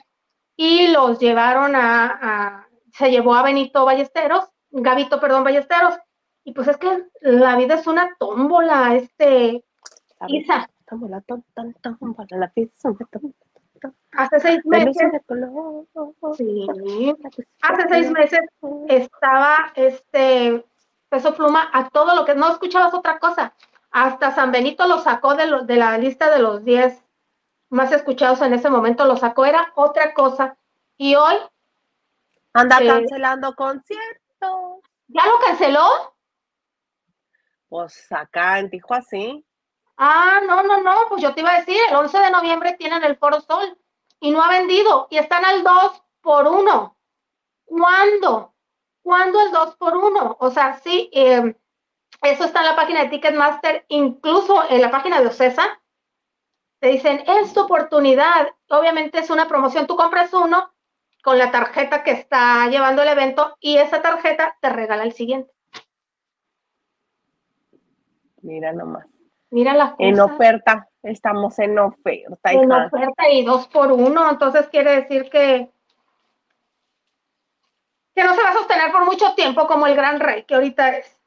S2: y los llevaron a, se llevó a Benito Ballesteros, Gavito, perdón, Ballesteros, y pues es que la vida es una tómbola, este, Isa.
S1: Tómbola, tómbola, la pizza,
S2: Hace seis meses. Sí. Hace seis meses estaba este peso pluma a todo lo que no escuchabas otra cosa. Hasta San Benito lo sacó de, lo, de la lista de los diez más escuchados en ese momento lo sacó, era otra cosa. Y hoy...
S1: Anda eh, cancelando conciertos.
S2: ¿Ya lo canceló?
S1: Pues acá en Tijuana sí.
S2: Ah, no, no, no, pues yo te iba a decir, el 11 de noviembre tienen el Foro Sol y no ha vendido y están al 2 por 1. ¿Cuándo? ¿Cuándo el 2 por 1? O sea, sí, eh, eso está en la página de Ticketmaster, incluso en la página de Ocesa, te dicen, es tu oportunidad. Obviamente es una promoción. Tú compras uno con la tarjeta que está llevando el evento y esa tarjeta te regala el siguiente.
S1: Mira nomás.
S2: Mira la
S1: En oferta, estamos en oferta.
S2: En oferta y dos por uno, entonces quiere decir que que no se va a sostener por mucho tiempo como el Gran Rey que ahorita es.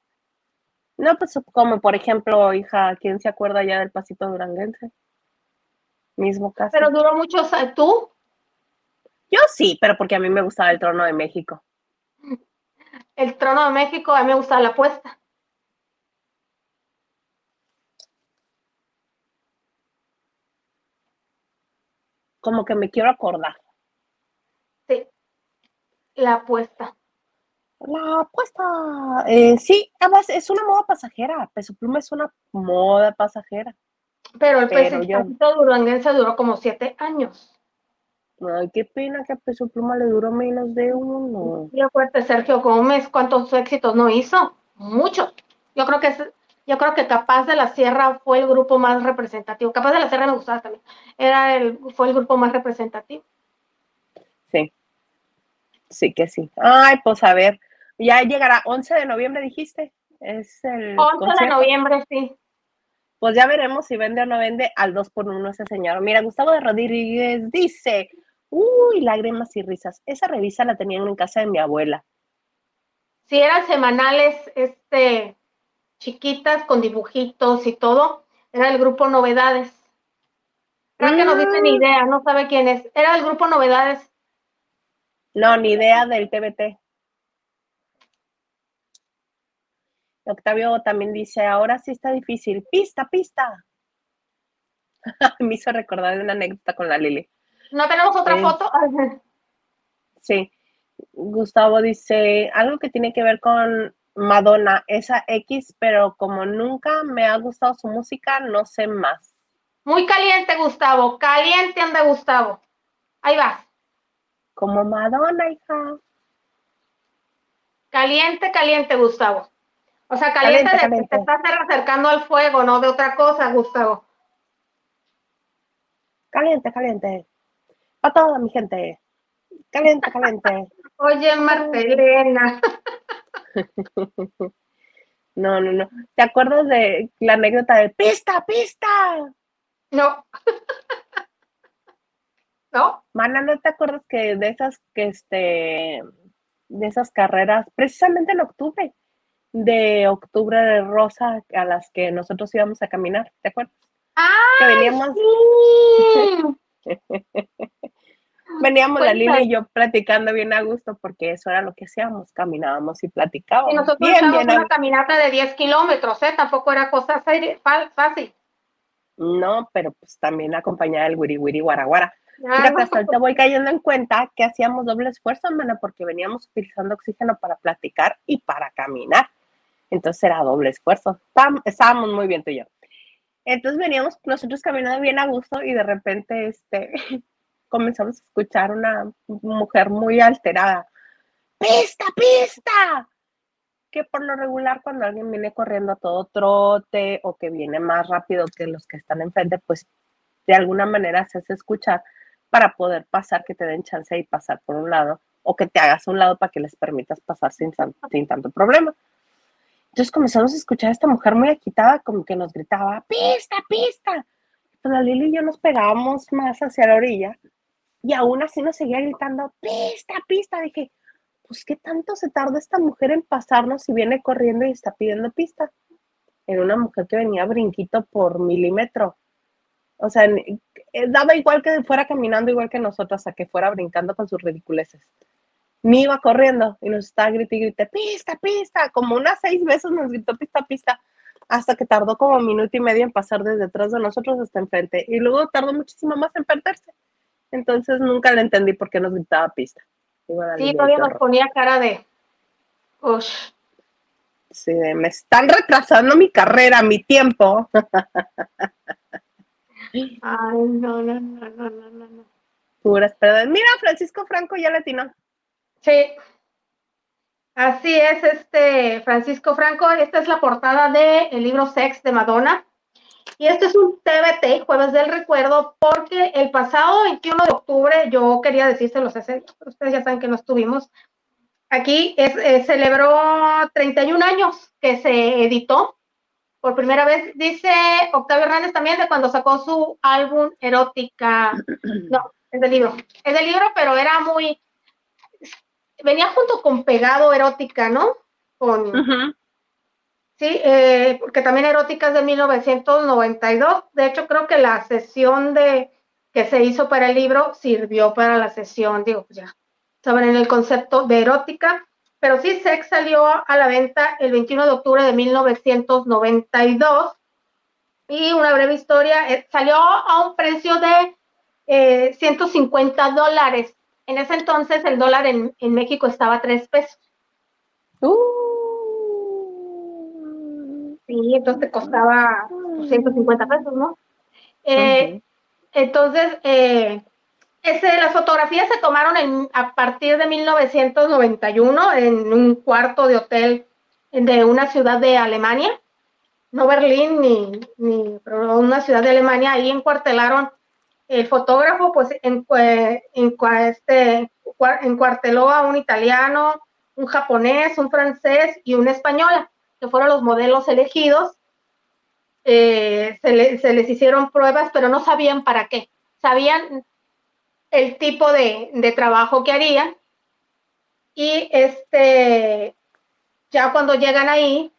S1: No, pues como por ejemplo, hija, ¿quién se acuerda ya del pasito duranguense? mismo caso.
S2: Pero duró mucho, ¿tú?
S1: Yo sí, pero porque a mí me gustaba el trono de México.
S2: El trono de México, a mí me gustaba la apuesta.
S1: Como que me quiero acordar.
S2: La apuesta.
S1: La apuesta. Eh, sí, además es una moda pasajera. Peso Pluma es una moda pasajera.
S2: Pero el Pero duranguense duró como siete años.
S1: Ay, qué pena que a Peso Pluma le duró menos de uno.
S2: Y acuérdate, Sergio Gómez, ¿cuántos éxitos no hizo? Muchos. Yo creo que es, yo creo que Capaz de la Sierra fue el grupo más representativo. Capaz de la Sierra me gustaba también. Era el, fue el grupo más representativo.
S1: Sí. Sí que sí. Ay, pues a ver. Ya llegará 11 de noviembre, dijiste. Es el
S2: 11 de noviembre, sí
S1: pues ya veremos si vende o no vende al 2 por 1 ese señor. Mira, Gustavo de Rodríguez dice, uy, lágrimas y risas. Esa revista la tenían en casa de mi abuela.
S2: Sí, eran semanales, este, chiquitas, con dibujitos y todo. Era el grupo Novedades. Creo que no dice ni mm. idea, no sabe quién es. Era el grupo Novedades.
S1: No, ni idea del TBT. Octavio también dice, ahora sí está difícil. Pista, pista. Me hizo recordar una anécdota con la Lili.
S2: ¿No tenemos otra foto?
S1: sí. Gustavo dice, algo que tiene que ver con Madonna, esa X, pero como nunca me ha gustado su música, no sé más.
S2: Muy caliente, Gustavo. Caliente anda, Gustavo. Ahí va.
S1: Como Madonna, hija.
S2: Caliente, caliente, Gustavo. O sea, caliente, de que te estás acercando al fuego, no de otra cosa, Gustavo.
S1: Caliente, caliente. Para toda mi gente. Caliente, caliente.
S2: Oye, Marcelena.
S1: no, no, no. ¿Te acuerdas de la anécdota de pista, pista?
S2: No. ¿No?
S1: Mana, ¿no te acuerdas que de esas que este de esas carreras, precisamente en octubre, de octubre de rosa a las que nosotros íbamos a caminar, ¿te acuerdas?
S2: ¡Ah!
S1: Que veníamos. veníamos la Lila y yo platicando bien a gusto porque eso era lo que hacíamos, caminábamos y platicábamos.
S2: Y nosotros bien, una caminata de 10 kilómetros, ¿eh? Tampoco era cosa fácil.
S1: No, pero pues también acompañada del wiri wiri guaraguara. Mira, pues ahorita voy cayendo en cuenta que hacíamos doble esfuerzo, hermana, porque veníamos utilizando oxígeno para platicar y para caminar. Entonces era doble esfuerzo. Estábamos muy bien tú y yo. Entonces veníamos nosotros caminando bien a gusto y de repente este, comenzamos a escuchar una mujer muy alterada. ¡Pista, pista! Que por lo regular cuando alguien viene corriendo a todo trote o que viene más rápido que los que están enfrente, pues de alguna manera se hace escuchar para poder pasar, que te den chance y pasar por un lado, o que te hagas un lado para que les permitas pasar sin, tanto problema. Entonces comenzamos a escuchar a esta mujer muy agitada, como que nos gritaba, pista, pista. Pues la Lili y yo nos pegábamos más hacia la orilla y aún así nos seguía gritando, pista, pista. Dije, pues qué tanto se tarda esta mujer en pasarnos si viene corriendo y está pidiendo pista. Era una mujer que venía brinquito por milímetro. O sea, daba igual que fuera caminando igual que nosotros, a que fuera brincando con sus ridiculeces. Ni iba corriendo y nos estaba gritando y pista, pista, como unas seis veces nos gritó pista, pista, hasta que tardó como minuto y medio en pasar desde detrás de nosotros hasta enfrente. Y luego tardó muchísimo más en perderse. Entonces nunca le entendí por qué nos gritaba pista.
S2: Sí, todavía nos ponía cara de... Ush.
S1: Sí, me están retrasando mi carrera, mi tiempo.
S2: Ay, no, no, no, no, no, no.
S1: Puras perdón. Mira, Francisco Franco ya latino.
S2: Sí. Así es, este Francisco Franco. Esta es la portada del el libro Sex de Madonna. Y este es un TBT, Jueves del Recuerdo, porque el pasado 21 de octubre, yo quería decírselos, ustedes ya saben que no estuvimos, aquí es, eh, celebró 31 años que se editó por primera vez, dice Octavio Hernández también de cuando sacó su álbum Erótica. No, es del libro. Es del libro, pero era muy. Venía junto con Pegado Erótica, ¿no? Con. Sí, eh, porque también Erótica es de 1992. De hecho, creo que la sesión de que se hizo para el libro sirvió para la sesión, digo, pues ya saben en el concepto de erótica pero sí Sex salió a la venta el 21 de octubre de 1992 y una breve historia, eh, salió a un precio de 150 eh, dólares. En ese entonces el dólar en, México estaba a 3 pesos.
S1: Uh.
S2: Sí, entonces costaba 150 pesos, ¿no? Eh, entonces, las fotografías se tomaron a partir de 1991 en un cuarto de hotel de una ciudad de Alemania, no Berlín ni, ni pero una ciudad de Alemania. Ahí encuartelaron el fotógrafo, pues en, en, este, encuarteló a un italiano, un japonés, un francés y una española, que fueron los modelos elegidos. Eh, se, se les hicieron pruebas, pero no sabían para qué. Sabían el tipo de, trabajo que harían. Y este, ya cuando llegan ahí,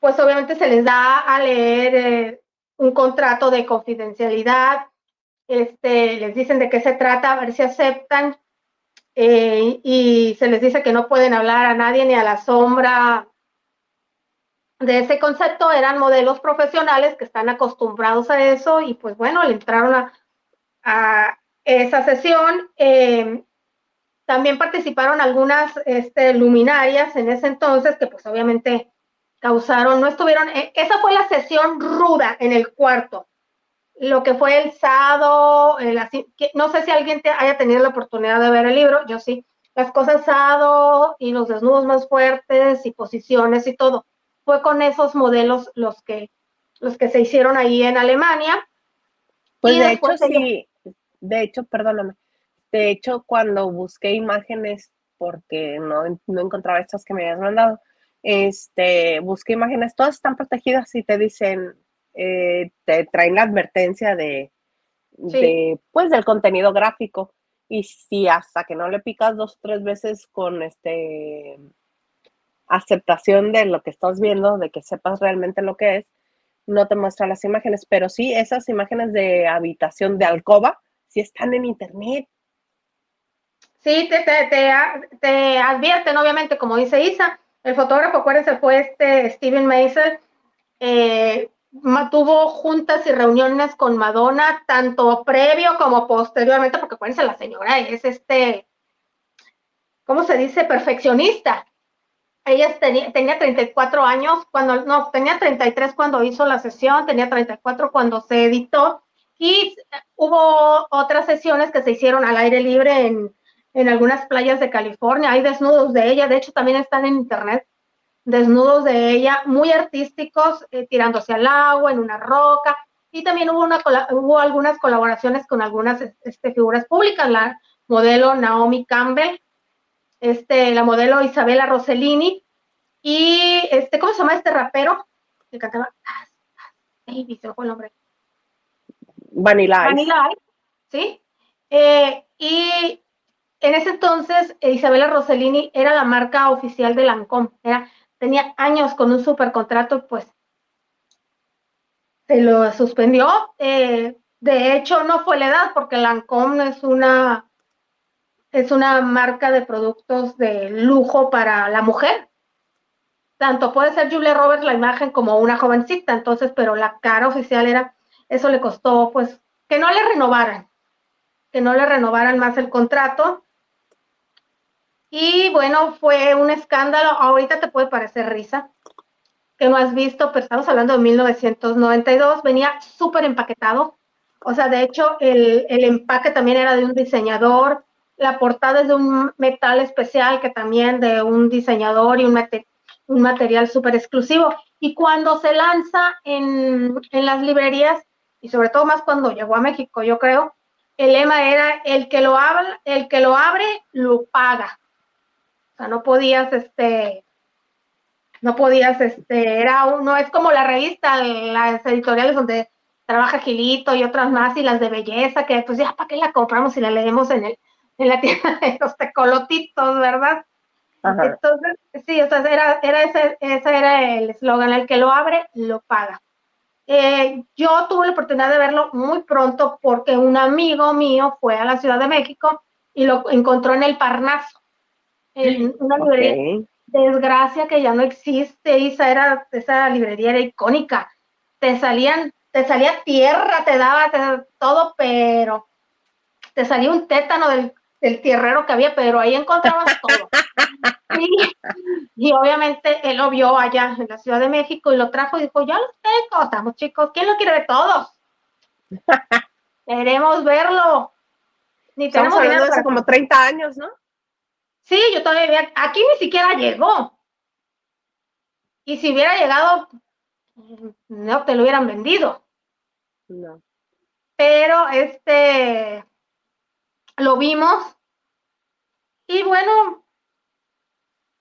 S2: pues obviamente se les da a leer eh, un contrato de confidencialidad, este, les dicen de qué se trata, a ver si aceptan, eh, y se les dice que no pueden hablar a nadie ni a la sombra de ese concepto, eran modelos profesionales que están acostumbrados a eso y pues bueno, le entraron a, esa sesión. Eh, también participaron algunas este, luminarias en ese entonces que pues obviamente causaron, no estuvieron, eh, esa fue la sesión ruda en el cuarto. lo que fue el sado, no sé si alguien te haya tenido la oportunidad de ver el libro, yo sí, las cosas sado y los desnudos más fuertes y posiciones y todo. Fue con esos modelos los que, los que se hicieron ahí en Alemania.
S1: Pues de hecho, sí, de hecho, perdóname, de hecho, cuando busqué imágenes, porque no, no encontraba estas que me habías mandado, este, busqué imágenes, todas están protegidas y te dicen, eh, te traen la advertencia de, pues, del contenido gráfico. Y si hasta que no le picas dos o tres veces con este aceptación de lo que estás viendo, de que sepas realmente lo que es, no te muestra las imágenes. Pero sí, esas imágenes de habitación de alcoba, sí están en internet.
S2: Sí, te, te, te, advierten, obviamente, como dice Isa, el fotógrafo, acuérdense, fue este Steven Mason, eh, tuvo juntas y reuniones con Madonna, tanto previo como posteriormente, porque acuérdense, la señora es este, ¿cómo se dice? Perfeccionista. Ella tenía, tenía 34 años cuando, no, tenía 33 cuando hizo la sesión, tenía 34 cuando se editó y hubo otras sesiones que se hicieron al aire libre en, en algunas playas de California. Hay desnudos de ella, de hecho también están en internet desnudos de ella, muy artísticos, eh, tirándose al agua, en una roca, y también hubo, una, hubo algunas colaboraciones con algunas este, figuras públicas, la modelo Naomi Campbell, este, la modelo Isabella Rossellini, y este, ¿cómo se llama este rapero? Que cantaba, Baby, se fue el nombre.
S1: Vanilla
S2: Vanilla ¿sí? Eh, y en ese entonces, Isabella Rossellini era la marca oficial de Lancôme, era tenía años con un super contrato, pues se lo suspendió. Eh, de hecho, no fue la edad, porque Lancôme es una, es una marca de productos de lujo para la mujer. Tanto puede ser Julia Roberts la imagen como una jovencita, entonces, pero la cara oficial era, eso le costó, pues, que no le renovaran, que no le renovaran más el contrato. Y bueno, fue un escándalo. Ahorita te puede parecer risa, que no has visto, pero estamos hablando de 1992. Venía súper empaquetado. O sea, de hecho, el, empaque también era de un diseñador. La portada es de un metal especial que también de un diseñador y un, un material súper exclusivo. Y cuando se lanza en, en las librerías, y sobre todo más cuando llegó a México, yo creo, el lema era el que lo abre, el que lo abre lo paga no podías, este, no podías, este, era uno, es como la revista, las editoriales donde trabaja Gilito y otras más, y las de belleza, que pues ya, ¿para qué la compramos si la leemos en, el, en la tienda de los tecolotitos, verdad? Entonces, sí, o sea, era, era ese, ese era el eslogan, el que lo abre, lo paga. Eh, yo tuve la oportunidad de verlo muy pronto porque un amigo mío fue a la Ciudad de México y lo encontró en el Parnaso en una librería. Desgracia que ya no existe, esa era, esa librería era icónica. Te salían, te salía tierra, te daba todo, pero te salía un tétano del, tierrero que había, pero ahí encontrabas todo. Y, obviamente él lo vio allá en la Ciudad de México y lo trajo y dijo, ya los tengo, estamos chicos, ¿quién lo quiere ver todos? Queremos verlo.
S1: Ni Estamos hablando de hace como 30 años, ¿no?
S2: Sí, yo todavía, aquí ni siquiera llegó. Y si hubiera llegado, no te lo hubieran vendido.
S1: No.
S2: Pero este, lo vimos. Y bueno,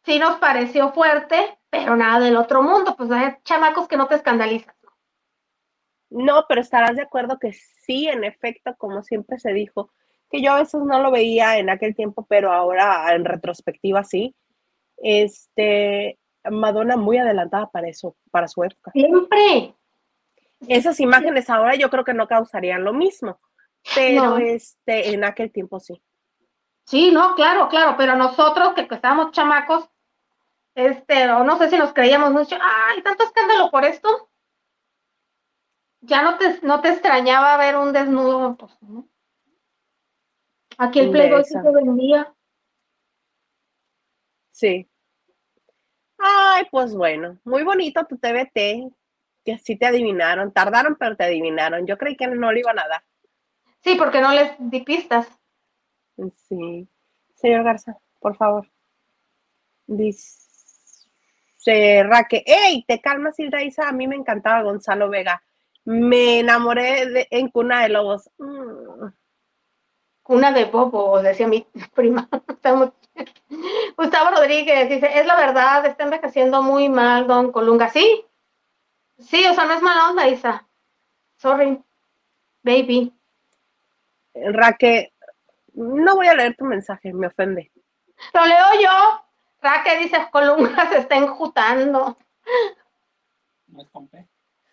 S2: sí nos pareció fuerte, pero nada del otro mundo. Pues hay chamacos que no te escandalizan.
S1: No, pero estarás de acuerdo que sí, en efecto, como siempre se dijo, que yo a veces no lo veía en aquel tiempo, pero ahora en retrospectiva sí. Este, Madonna muy adelantada para eso, para su época.
S2: Siempre.
S1: Esas imágenes ahora yo creo que no causarían lo mismo, pero este, en aquel tiempo sí.
S2: Sí, no, claro, claro, pero nosotros que estábamos chamacos, este, o no sé si nos creíamos mucho, ay, tanto escándalo por esto. Ya no te, no te extrañaba ver un desnudo, pues, ¿no? Aquí el Playboy sí se vendía.
S1: Sí. Ay, pues bueno, muy bonito tu TBT. que sí te adivinaron, tardaron, pero te adivinaron. Yo creí que no le iban a dar.
S2: Sí, porque no les di pistas.
S1: Sí. Señor Garza, por favor. Dice Raque, ¡Ey! Te calmas, Isa. A mí me encantaba Gonzalo Vega. Me enamoré de, en Cuna de Lobos. Mm.
S2: Cuna de Bobo, decía mi prima. Gustavo Rodríguez dice, es la verdad, está envejeciendo muy mal Don Colunga. Sí, sí, o sea, no es mala onda, Isa. Sorry, baby.
S1: Raque, no voy a leer tu mensaje, me ofende.
S2: Lo leo yo. Raque dice, Colunga se está enjutando. No es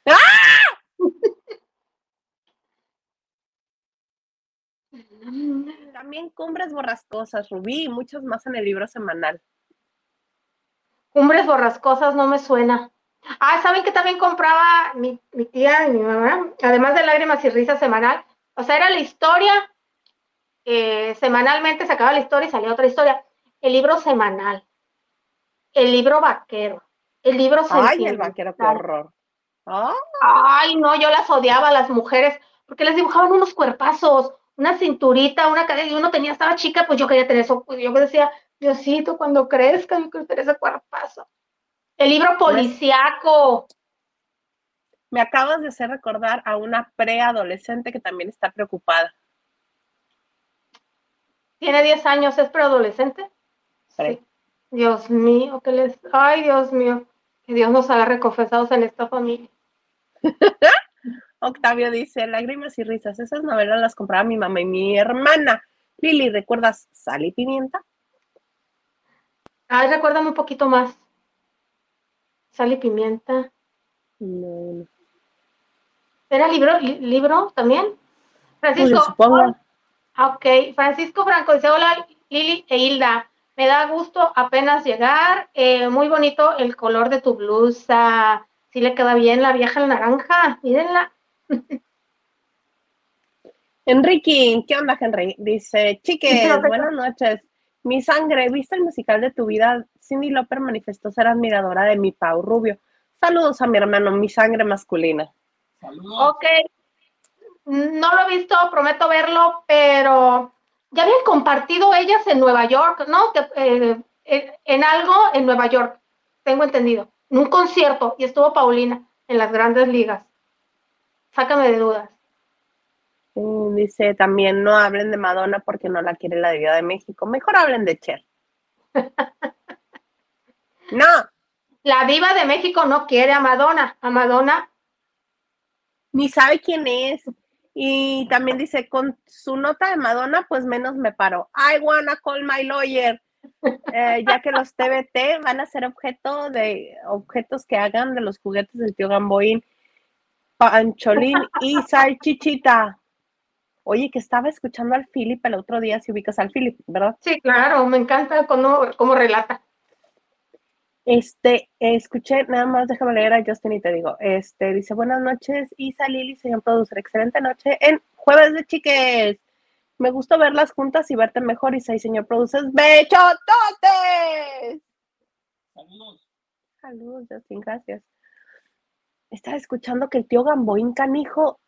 S2: ¡Ah!
S1: También Cumbres Borrascosas, Rubí y muchos más en el libro semanal.
S2: Cumbres Borrascosas no me suena. Ah, ¿saben que también compraba mi, tía y mi mamá? Además de Lágrimas y Risas semanal. O sea, era la historia, eh, semanalmente sacaba la historia y salía otra historia. El libro semanal, el libro vaquero, el libro
S1: Ay, el vaquero, qué horror.
S2: Ay, no, yo las odiaba a las mujeres porque les dibujaban unos cuerpazos, una cinturita, una cadena, y uno tenía, estaba chica, pues yo quería tener eso, pues yo decía, Diosito, cuando crezca, yo quiero tener ese cuerpazo. El libro policiaco.
S1: Me acabas de hacer recordar a una preadolescente que también está preocupada.
S2: Tiene 10 años, ¿es preadolescente? Sí. Dios mío, que les. Ay, Dios mío, que Dios nos haga reconfesados en esta familia.
S1: Octavio dice, lágrimas y risas, esas novelas las compraba mi mamá y mi hermana. Lili, ¿recuerdas Sal y Pimienta?
S2: Ay, recuérdame un poquito más. Sal y Pimienta. No. ¿Era libro, libro también? Francisco. Pues, ok, Francisco Franco dice, hola Lili e Hilda. Me da gusto apenas llegar. Eh, muy bonito el color de tu blusa. Sí le queda bien la vieja naranja. Mírenla.
S1: Enrique, ¿qué onda, Henry? Dice, chiques, buenas noches. Mi sangre, ¿viste el musical de tu vida? Cindy Loper manifestó ser admiradora de mi Pau Rubio. Saludos a mi hermano, mi sangre masculina.
S2: Saludos. Ok. No lo he visto, prometo verlo, pero ya habían compartido ellas en Nueva York, ¿no? Eh, eh, en algo en Nueva York, tengo entendido. En un concierto, y estuvo Paulina en las grandes ligas. Sácame de dudas.
S1: dice también, no hablen de Madonna porque no la quiere la Diva de México. Mejor hablen de Cher. no.
S2: La Diva de México no quiere a Madonna. A Madonna.
S1: Ni sabe quién es. Y también dice, con su nota de Madonna, pues menos me paro. I wanna call my lawyer. Eh, ya que los TBT van a ser objeto de objetos que hagan de los juguetes del tío Gamboín. Pancholín y Salchichita. Oye, que estaba escuchando al Philip el otro día, si ubicas al Philip, ¿verdad?
S2: Sí, claro, me encanta cómo, cómo relata.
S1: Este, escuché, nada más déjame leer a Justin y te digo, este, dice, buenas noches, Isa, Lili, señor producer, excelente noche en Jueves de Chiques. Me gusta verlas juntas y verte mejor, Isa y señor producer, ¡bechototes! Saludos. Saludos, Justin, gracias estaba escuchando que el tío Gamboín Canijo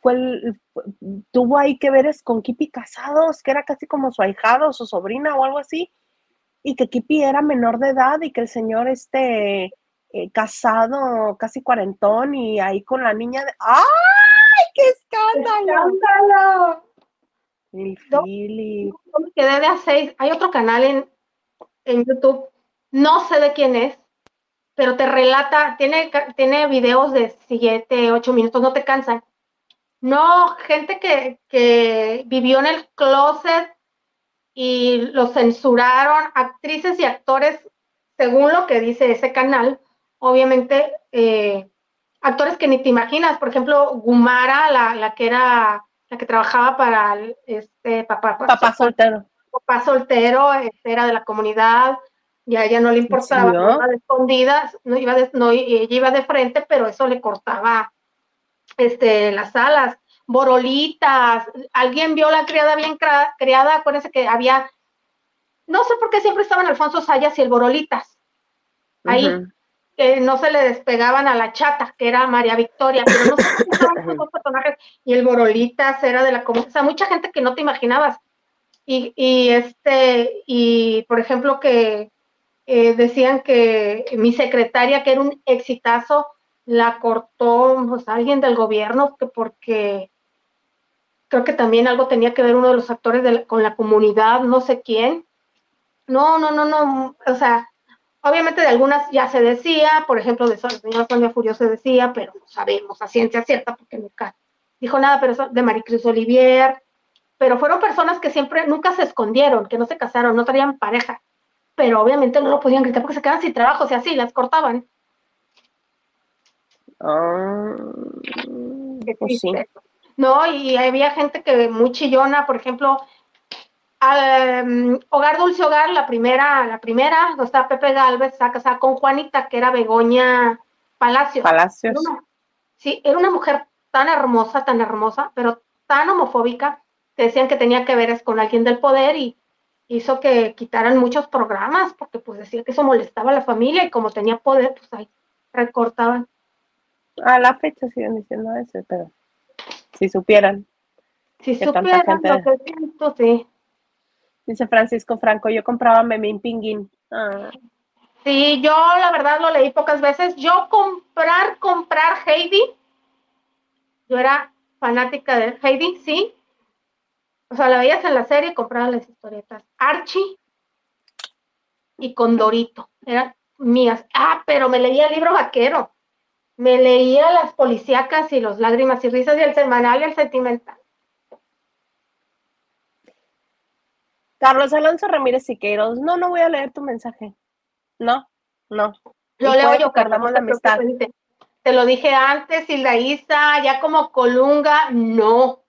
S1: fue el, tuvo ahí que ver con Kipi casados, que era casi como su ahijado, su sobrina o algo así, y que Kipi era menor de edad y que el señor este eh, casado, casi cuarentón, y ahí con la niña de ¡ay! ¡Qué escándalo! ¡Escándalo!
S2: El Philip. quedé de a seis. Hay otro canal en, en YouTube, no sé de quién es, pero te relata, tiene, tiene videos de 7, 8 minutos, no te cansan. No, gente que, que vivió en el closet y lo censuraron, actrices y actores, según lo que dice ese canal, obviamente, eh, actores que ni te imaginas, por ejemplo, Gumara, la, la que era, la que trabajaba para este papá,
S1: papá soltero.
S2: Papá soltero, este, era de la comunidad, ya a ella no le importaba, iba de escondidas, no iba de, no, ella iba de frente, pero eso le cortaba este, las alas, borolitas, alguien vio la criada bien criada, acuérdense que había, no sé por qué siempre estaban Alfonso Sayas y el borolitas, ahí, que no se le despegaban a la chata, que era María Victoria, pero no sé dos personajes, y el Borolitas era de la comunidad, o sea, mucha gente que no te imaginabas. Y, y este, y por ejemplo, que eh, decían que mi secretaria, que era un exitazo, la cortó pues, alguien del gobierno, que porque creo que también algo tenía que ver uno de los actores con la comunidad, no sé quién. No, no, no, no, o sea, Obviamente de algunas ya se decía, por ejemplo, de señora Sonia Furio se decía, pero no sabemos a ciencia cierta porque nunca dijo nada, pero de Maricruz Olivier, pero fueron personas que siempre, nunca se escondieron, que no se casaron, no traían pareja, pero obviamente no lo podían gritar porque se quedaban sin trabajo, y así, las cortaban.
S1: Ah, pues sí.
S2: No, y había gente que muy chillona, por ejemplo, Hogar Dulce Hogar, la primera, la primera, donde está Pepe Galvez, está casada con Juanita, que era Begoña Palacios.
S1: Palacios.
S2: sí, era una mujer tan hermosa, tan hermosa, pero tan homofóbica, que decían que tenía que ver con alguien del poder y hizo que quitaran muchos programas, porque pues decía que eso molestaba a la familia y como tenía poder, pues ahí recortaban.
S1: A la fecha siguen diciendo eso, pero si supieran.
S2: Si supieran lo que siento, sí.
S1: Dice Francisco Franco, yo compraba Memín Pinguín. Ah.
S2: Sí, yo la verdad lo leí pocas veces. Yo comprar, comprar Heidi. Yo era fanática de Heidi, sí. O sea, la veías en la serie y compraba las historietas. Archie y Condorito. Eran mías. Ah, pero me leía el libro vaquero. Me leía las policíacas y los lágrimas y risas y el semanal y el sentimental.
S1: Carlos Alonso Ramírez Siqueiros, no, no voy a leer tu mensaje. No, no.
S2: Lo leo yo, Carlos, la amistad. Te lo dije antes, y la Isa, ya como Colunga, no.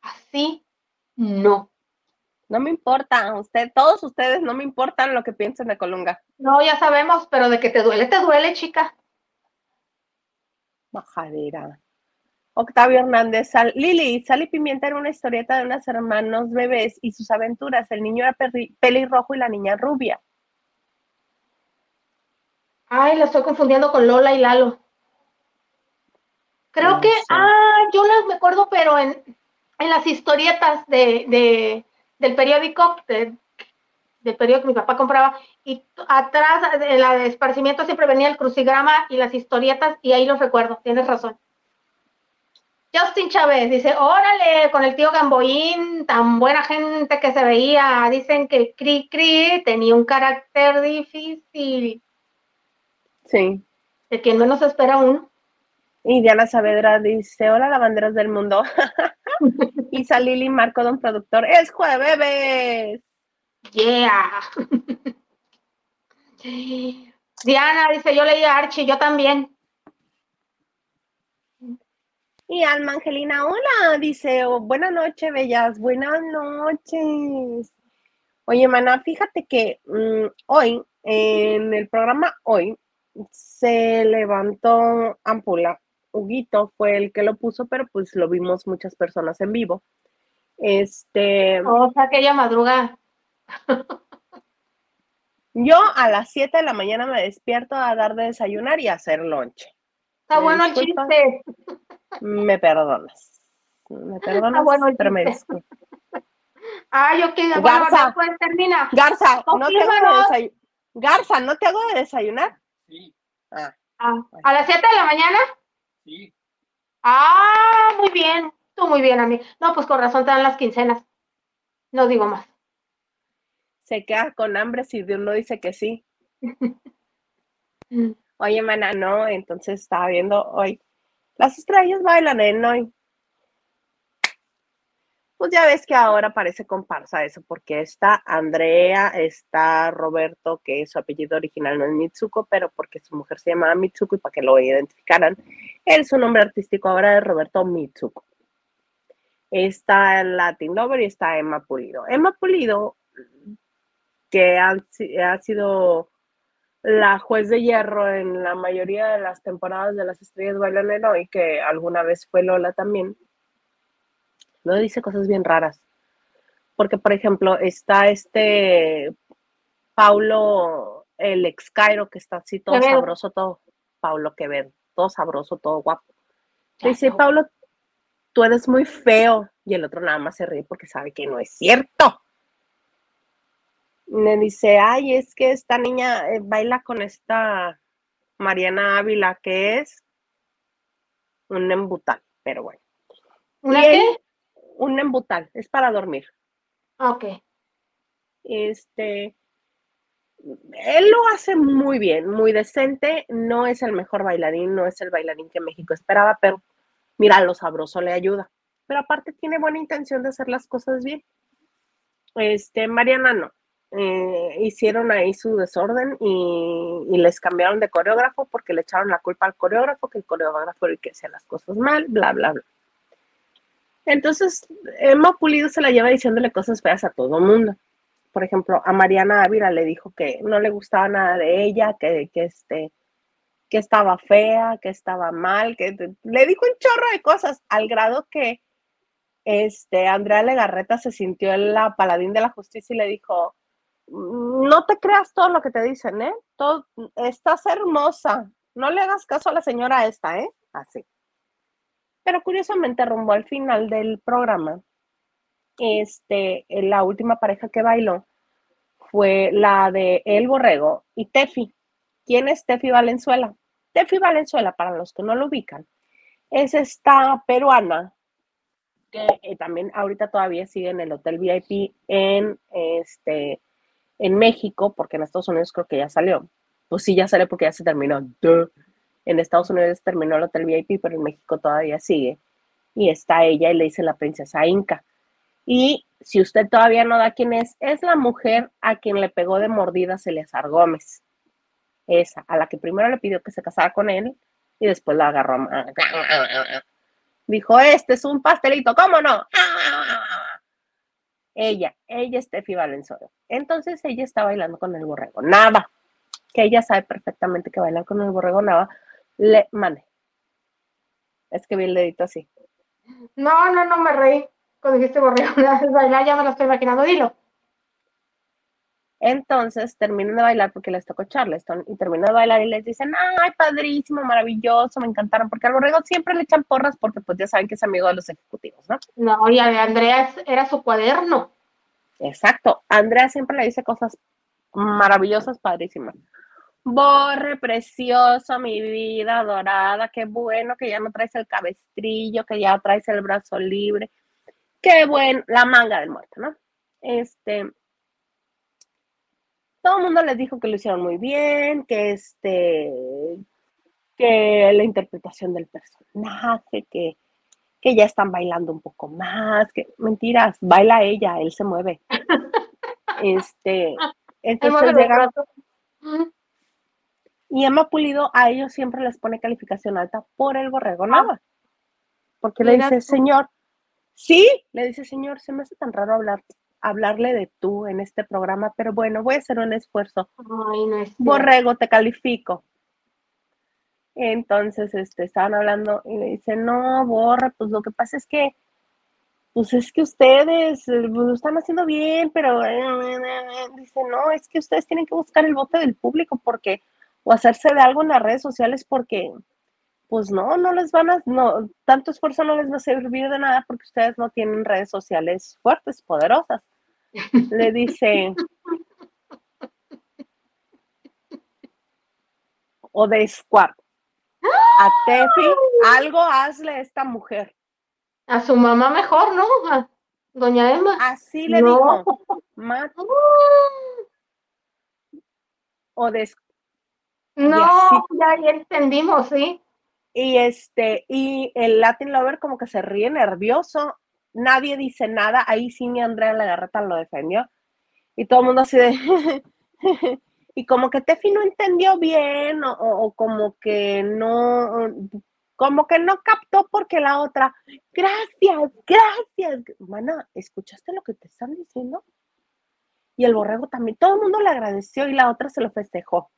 S2: Así, no.
S1: No me importa, usted, todos ustedes no me importan lo que piensen de Colunga.
S2: No, ya sabemos, pero de que te duele, te duele, chica.
S1: Bajadera. Octavio Hernández, Lili, Sal y Pimienta era una historieta de unos hermanos bebés y sus aventuras. El niño era pelirrojo y la niña rubia.
S2: Ay, la estoy confundiendo con Lola y Lalo. Creo que, ah, yo las me acuerdo, pero en, las historietas de, del periódico, del periódico que mi papá compraba, y atrás de la de esparcimiento siempre venía el crucigrama y las historietas, y ahí los recuerdo, tienes razón. Justin Chávez dice, órale, con el tío Gamboín, tan buena gente que se veía. Dicen que Cri Cri tenía un carácter difícil.
S1: Sí.
S2: De quien menos espera uno.
S1: Y Diana Saavedra dice, hola lavanderos del mundo. y Lili Marco, don productor, es jueves.
S2: Yeah. Diana dice, yo leí a Archie, yo también.
S1: Y Alma Angelina, hola, dice, oh, buenas noches, bellas, buenas noches. Oye, mana, fíjate que mm, hoy, en el programa hoy, se levantó Ampula. Huguito fue el que lo puso, pero pues lo vimos muchas personas en vivo. Este.
S2: O sea, aquella madruga.
S1: Yo a las 7 de la mañana me despierto a dar de desayunar y hacer lonche.
S2: Está bueno el chiste.
S1: Me perdonas. Me perdonas, bueno, pero me disculpo.
S2: Ay, ok, bueno, Garza, pues termina.
S1: Garza, ¿no te hago de desayunar? Garza, ¿no te hago de desayunar?
S3: Sí.
S2: Ah. ah ¿A las 7 de la mañana?
S3: Sí.
S2: Ah, muy bien. Tú muy bien, a mí. No, pues con razón te dan las quincenas. No digo más.
S1: Se queda con hambre si Dios no dice que sí. Oye, mana, no, entonces estaba viendo hoy las estrellas bailan en hoy. Pues ya ves que ahora parece comparsa eso, porque está Andrea, está Roberto, que su apellido original no es Mitsuko, pero porque su mujer se llamaba Mitsuko y para que lo identificaran, él su nombre artístico ahora es Roberto Mitsuko. Está Latin Lover y está Emma Pulido. Emma Pulido, que ha sido la juez de hierro en la mayoría de las temporadas de las estrellas bailan en hoy, que alguna vez fue Lola también, no dice cosas bien raras. Porque, por ejemplo, está este Paulo, el ex Cairo, que está así todo sabroso, todo. Paulo Quevedo, todo sabroso, todo guapo. dice, Paulo, tú eres muy feo. Y el otro nada más se ríe porque sabe que no es cierto. Me dice, ay, es que esta niña eh, baila con esta Mariana Ávila, que es un embutal, pero bueno.
S2: ¿Una qué?
S1: Un embutal, es para dormir.
S2: Ok.
S1: Este, él lo hace muy bien, muy decente, no es el mejor bailarín, no es el bailarín que México esperaba, pero mira, lo sabroso le ayuda. Pero aparte tiene buena intención de hacer las cosas bien. Este, Mariana no. Eh, hicieron ahí su desorden y, les cambiaron de coreógrafo porque le echaron la culpa al coreógrafo, que el coreógrafo era el que hacía las cosas mal, bla, bla, bla. Entonces, Emma Pulido se la lleva diciéndole cosas feas a todo mundo por ejemplo, a Mariana Ávila le dijo que no le gustaba nada de ella, que, que, este, que estaba fea, que estaba mal, que le dijo un chorro de cosas, al grado que este, Andrea Legarreta se sintió en la paladín de la justicia y le dijo, no te creas todo lo que te dicen, ¿eh? Todo, estás hermosa, no le hagas caso a la señora esta, ¿eh? Así. Pero curiosamente, rumbo al final del programa, este, la última pareja que bailó fue la de El Borrego y Tefi. ¿Quién es Tefi Valenzuela? Tefi Valenzuela, para los que no lo ubican, es esta peruana que eh, también ahorita todavía sigue en el Hotel VIP en, este, en México, porque en Estados Unidos creo que ya salió. Pues sí, ya salió porque ya se terminó. En Estados Unidos terminó el Hotel VIP, pero en México todavía sigue. Y está ella y le dice la princesa Inca. Y si usted todavía no da quién es, es la mujer a quien le pegó de mordida Celeazar Gómez. Esa, a la que primero le pidió que se casara con él y después la agarró. Dijo, este es un pastelito, ¿cómo no? Ella, ella es Steffi Valenzuela. Entonces ella está bailando con el borrego. Nada, que ella sabe perfectamente que bailar con el borrego nada, le mande. Es que vi el dedito así.
S2: No, no, no me reí cuando dijiste borrego, bailar, ya me lo estoy imaginando, dilo.
S1: Entonces terminan de bailar porque les tocó Charleston y terminan de bailar y les dicen, ay, padrísimo, maravilloso, me encantaron, porque al borrego siempre le echan porras porque pues ya saben que es amigo de los ejecutivos, ¿no?
S2: No, y a Andrea era su cuaderno.
S1: Exacto, Andrea siempre le dice cosas maravillosas, padrísimas. Borre, precioso, mi vida dorada, qué bueno que ya no traes el cabestrillo, que ya traes el brazo libre, Qué buen, la manga del muerto, ¿no? Este, todo el mundo les dijo que lo hicieron muy bien, que este, que la interpretación del personaje, que, que ya están bailando un poco más, que mentiras, baila ella, él se mueve. Este, entonces llegaron. Y Emma Pulido a ellos siempre les pone calificación alta por el borrego nada. Porque le dice, señor, Sí, le dice, señor, se me hace tan raro hablar, hablarle de tú en este programa, pero bueno, voy a hacer un esfuerzo.
S2: Ay, no es
S1: Borrego, te califico. Entonces, este, estaban hablando y le dice, no, borra, pues lo que pasa es que, pues es que ustedes eh, pues, lo están haciendo bien, pero dice, no, es que ustedes tienen que buscar el voto del público porque, o hacerse de algo en las redes sociales porque, pues no, no les van a, no, tanto esfuerzo no les va a servir de nada porque ustedes no tienen redes sociales fuertes, poderosas. Le dice, o de squad, a Tefi, algo hazle a esta mujer.
S2: A su mamá mejor, ¿no? A doña Emma.
S1: Así le dijo, o de
S2: No, ya, ya entendimos, sí.
S1: Y este, y el Latin Lover como que se ríe nervioso, nadie dice nada, ahí sí ni Andrea Lagarreta lo defendió. Y todo el mundo así de y como que Tefi no entendió bien, o, como que no, como que no captó porque la otra, gracias, gracias. Mana, ¿escuchaste lo que te están diciendo? Y el borrego también, todo el mundo le agradeció y la otra se lo festejó.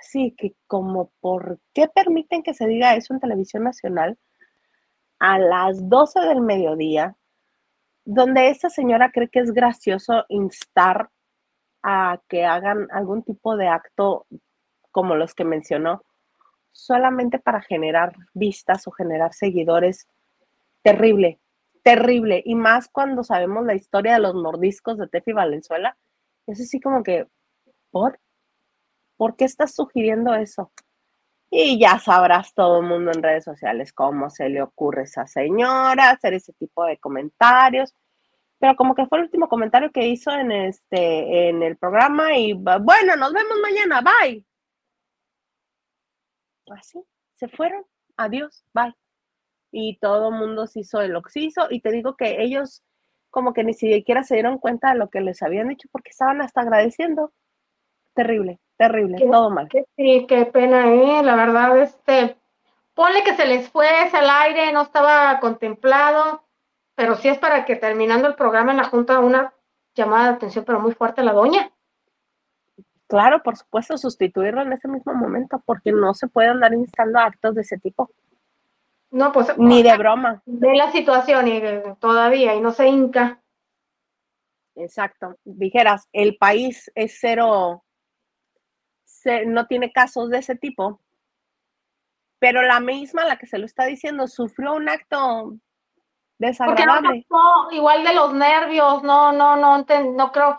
S1: Sí, que como por qué permiten que se diga eso en televisión nacional a las 12 del mediodía, donde esta señora cree que es gracioso instar a que hagan algún tipo de acto como los que mencionó, solamente para generar vistas o generar seguidores. Terrible, terrible. Y más cuando sabemos la historia de los mordiscos de Tefi Valenzuela. Es así como que, ¿por? ¿Por qué estás sugiriendo eso? Y ya sabrás todo el mundo en redes sociales cómo se le ocurre a esa señora hacer ese tipo de comentarios. Pero como que fue el último comentario que hizo en este en el programa y bueno, nos vemos mañana, bye. Así, se fueron, adiós, bye. Y todo el mundo se hizo el oxiso y te digo que ellos como que ni siquiera se dieron cuenta de lo que les habían dicho porque estaban hasta agradeciendo. Terrible. Terrible, todo mal.
S2: sí, qué pena, ¿eh? La verdad, este, ponle que se les fue al aire, no estaba contemplado, pero sí es para que terminando el programa en la Junta una llamada de atención, pero muy fuerte a la doña.
S1: Claro, por supuesto, sustituirlo en ese mismo momento, porque no se puede andar instando actos de ese tipo.
S2: No, pues.
S1: Ni de broma.
S2: Ve la situación y eh, todavía, y no se hinca.
S1: Exacto. Dijeras, el país es cero no tiene casos de ese tipo, pero la misma, la que se lo está diciendo, sufrió un acto desagradable.
S2: No, igual de los nervios, no, no, no, no creo.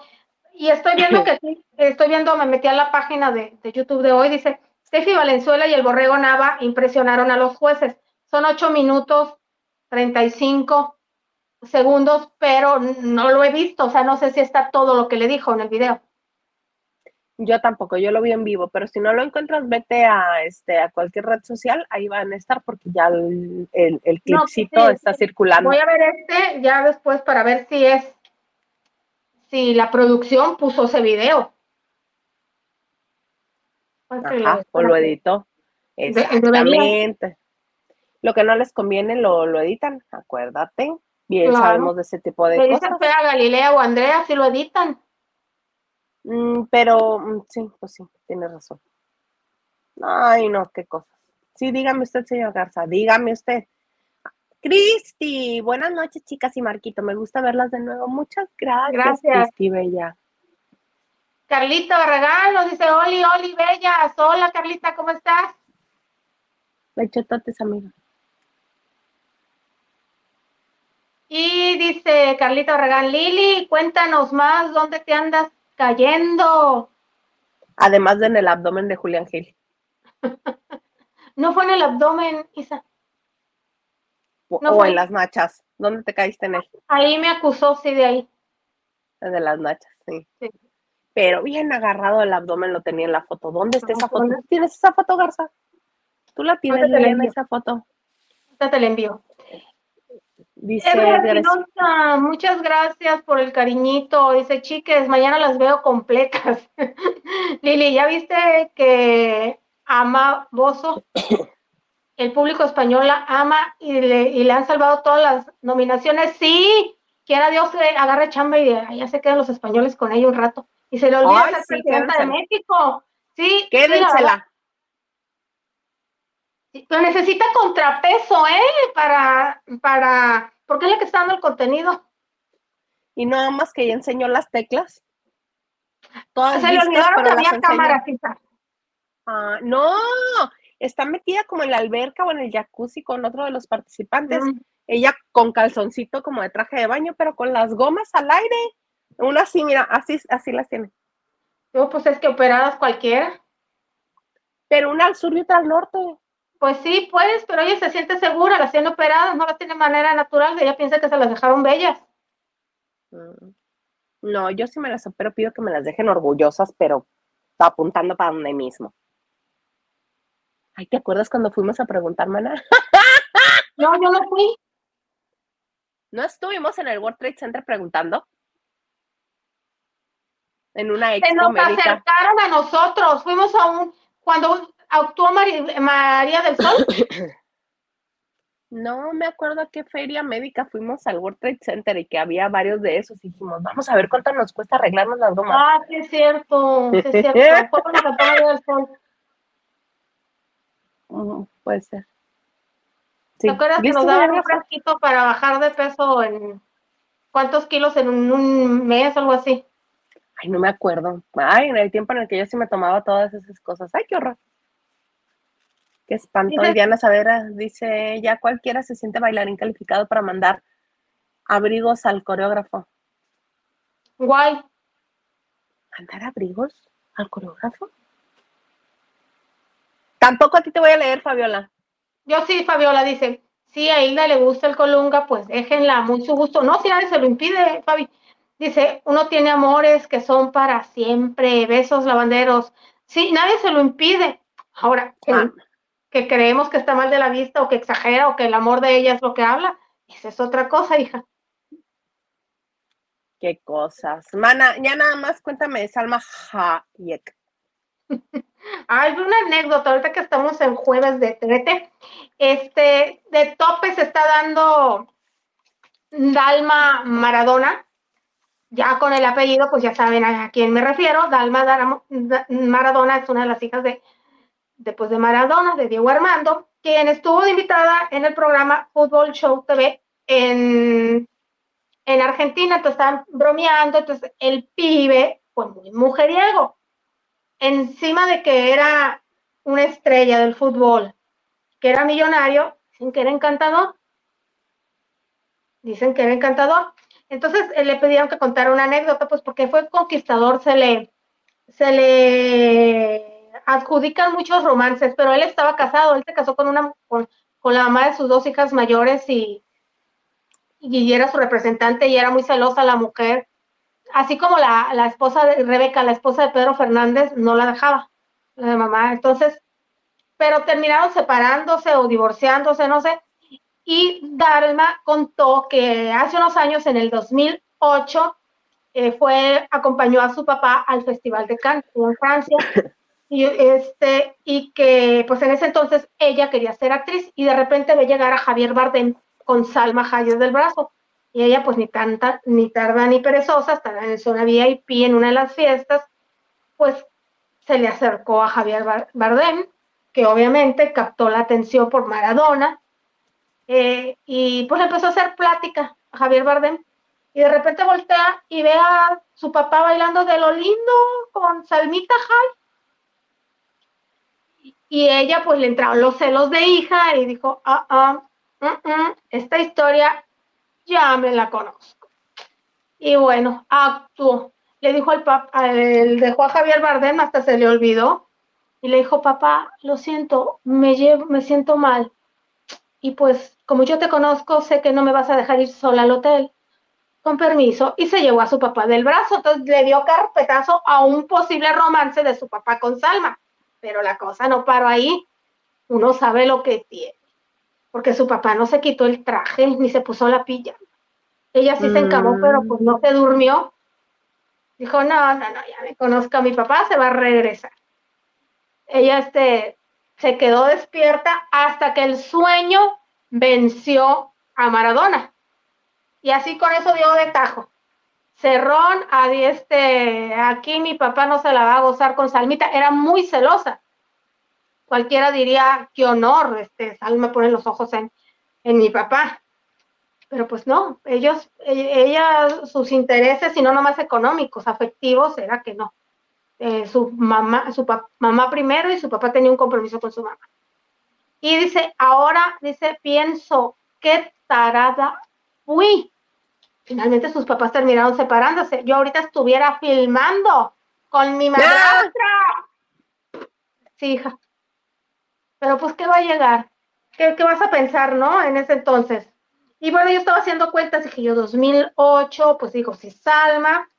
S2: Y estoy viendo que estoy viendo, me metí a la página de, YouTube de hoy, dice, Steffi Valenzuela y el Borrego Nava impresionaron a los jueces. Son ocho minutos, 35 segundos, pero no lo he visto, o sea, no sé si está todo lo que le dijo en el video.
S1: Yo tampoco, yo lo vi en vivo, pero si no lo encuentras, vete a este a cualquier red social, ahí van a estar porque ya el, el, clipcito está circulando.
S2: Voy a ver este ya después para ver si es, si la producción puso ese video.
S1: Ajá, o lo editó. Exactamente. Lo que no les conviene lo, lo editan, acuérdate. Bien sabemos de ese tipo de cosas.
S2: Dicen a Galilea o Andrea si lo editan.
S1: Mm, pero mm, sí, pues sí, tiene razón. Ay, no, qué cosas. Sí, dígame usted, señor Garza, dígame usted. Cristi, buenas noches, chicas y Marquito. Me gusta verlas de nuevo. Muchas gracias, gracias. Cristi Bella.
S2: Carlita Barragán nos dice, Oli, Oli, Bella. Hola, Carlita, ¿cómo estás?
S1: Bechototes, amiga.
S2: Y dice Carlita Barragán, Lili, cuéntanos más, ¿dónde te andas cayendo.
S1: Además de en el abdomen de Julián Gil.
S2: no fue en el abdomen, Isa.
S1: o en las nachas. ¿Dónde te caíste en él?
S2: Ahí me acusó, sí, de ahí.
S1: De las nachas, sí. Pero bien agarrado el abdomen lo tenía en la foto. ¿Dónde está esa foto? ¿Tienes esa foto, Garza? ¿Tú la tienes, en esa foto?
S2: Ya te la envío. Dice muchas gracias por el cariñito. Dice, chiques, mañana las veo completas. Lili, ¿ya viste que ama Bozo? El público español la ama y le, han salvado todas las nominaciones. Sí, quiera Dios que agarre chamba y ya se quedan los españoles con ella un rato. Y se le olvida ser presidenta de México. Sí,
S1: quédensela.
S2: Pero necesita contrapeso, ¿eh? Para, para, porque es la que está dando el contenido.
S1: Y nada más que ella enseñó las teclas.
S2: Todas Se le olvidaron que había cámaras,
S1: ah, no, está metida como en la alberca o en el jacuzzi con otro de los participantes. Mm. Ella con calzoncito como de traje de baño, pero con las gomas al aire. Una así, mira, así, así las tiene.
S2: No, pues es que operadas cualquiera.
S1: Pero una al sur y otra al norte.
S2: Pues sí, pues, pero ella se siente segura, las tiene operadas, no las tiene de manera natural, ella piensa que se las dejaron bellas.
S1: Mm. No, yo sí me las opero, pido que me las dejen orgullosas, pero apuntando para donde mismo. Ay, ¿te acuerdas cuando fuimos a preguntar, mana?
S2: No, yo no fui.
S1: ¿No estuvimos en el World Trade Center preguntando? En una expo
S2: Se nos acercaron a nosotros, fuimos a un, cuando actuó María, del Sol?
S1: No me acuerdo a qué feria médica fuimos al World Trade Center y que había varios de esos. Y dijimos, vamos a ver cuánto nos cuesta arreglarnos las gomas.
S2: Ah, sí es cierto, sí es cierto. Fue con María del Sol.
S1: Mm, puede ser.
S2: ¿Te acuerdas que nos daban un frasquito para bajar de peso en cuántos kilos en un, un mes o algo así?
S1: Ay, no me acuerdo. Ay, en el tiempo en el que yo sí me tomaba todas esas cosas. Ay, qué horror. Qué espanto. Diana Savera dice, ya cualquiera se siente bailarín calificado para mandar abrigos al coreógrafo.
S2: Guay.
S1: ¿Mandar abrigos al coreógrafo? Tampoco a ti te voy a leer, Fabiola.
S2: Yo sí, Fabiola dice, si a Hilda le gusta el colunga, pues déjenla, muy su gusto. No, si nadie se lo impide, Fabi. Dice, uno tiene amores que son para siempre, besos lavanderos. Sí, nadie se lo impide. Ahora, ah. Que creemos que está mal de la vista o que exagera o que el amor de ella es lo que habla, esa es otra cosa, hija.
S1: Qué cosas. Mana, ya nada más cuéntame Salma Hayek.
S2: Hay una anécdota, ahorita que estamos en jueves de trete, este, de tope se está dando Dalma Maradona, ya con el apellido, pues ya saben a, quién me refiero, Dalma Maradona es una de las hijas de, de, pues, de Maradona, de Diego Armando, quien estuvo invitada en el programa Fútbol Show TV en, en Argentina, entonces estaban bromeando, entonces el pibe fue muy mujeriego encima de que era una estrella del fútbol, que era millonario, dicen que era encantador. Dicen que era encantador. Entonces eh, le pidieron que contara una anécdota, pues porque fue conquistador, se le, se le adjudican muchos romances, pero él estaba casado, él se casó con una con, la mamá de sus dos hijas mayores y, y era su representante y era muy celosa la mujer así como la, la, esposa de Rebeca, la esposa de Pedro Fernández, no la dejaba, la mamá. Entonces, pero terminaron separándose o divorciándose, no sé. Y Dalma contó que hace unos años, en el 2008, eh, fue, acompañó a su papá al Festival de Cannes en Francia. Y, este, y que pues en ese entonces ella quería ser actriz y de repente ve llegar a Javier Bardem con Salma Hayes del brazo y ella pues ni tanta, ni tarda ni perezosa, estaba en zona VIP en una de las fiestas, pues se le acercó a Javier Bardem, que obviamente captó la atención por Maradona, eh, y pues empezó a hacer plática a Javier Bardem, y de repente voltea y ve a su papá bailando de lo lindo con Salmita High. Y ella pues le entraron los celos de hija y dijo, ah, ah, mm, mm, esta historia ya me la conozco. Y bueno, actuó. Le dijo al papá, dejó a Javier Bardem, hasta se le olvidó. Y le dijo, papá, lo siento, me, llevo, me siento mal. Y pues, como yo te conozco, sé que no me vas a dejar ir sola al hotel. Con permiso. Y se llevó a su papá del brazo. Entonces le dio carpetazo a un posible romance de su papá con Salma. Pero la cosa no paró ahí. Uno sabe lo que tiene porque su papá no se quitó el traje ni se puso la pilla. Ella sí se encamó, pero pues no se durmió. Dijo, no, no, no, ya me conozco a mi papá, se va a regresar. Ella este, se quedó despierta hasta que el sueño venció a Maradona. Y así con eso dio de tajo. Cerrón, este, aquí mi papá no se la va a gozar con Salmita. Era muy celosa cualquiera diría, qué honor, este, Salma pone los ojos en, en mi papá. Pero pues no, ellos, e, ella, sus intereses, y no nomás económicos, afectivos, era que no. Eh, su mamá, su mamá primero y su papá tenía un compromiso con su mamá. Y dice, ahora, dice, pienso, qué tarada fui. Finalmente sus papás terminaron separándose. Yo ahorita estuviera filmando con mi madrastra. Sí, hija pero pues, ¿qué va a llegar? ¿Qué, vas a pensar, no? En ese entonces. Y bueno, yo estaba haciendo cuentas, dije yo, 2008, pues digo, si Salma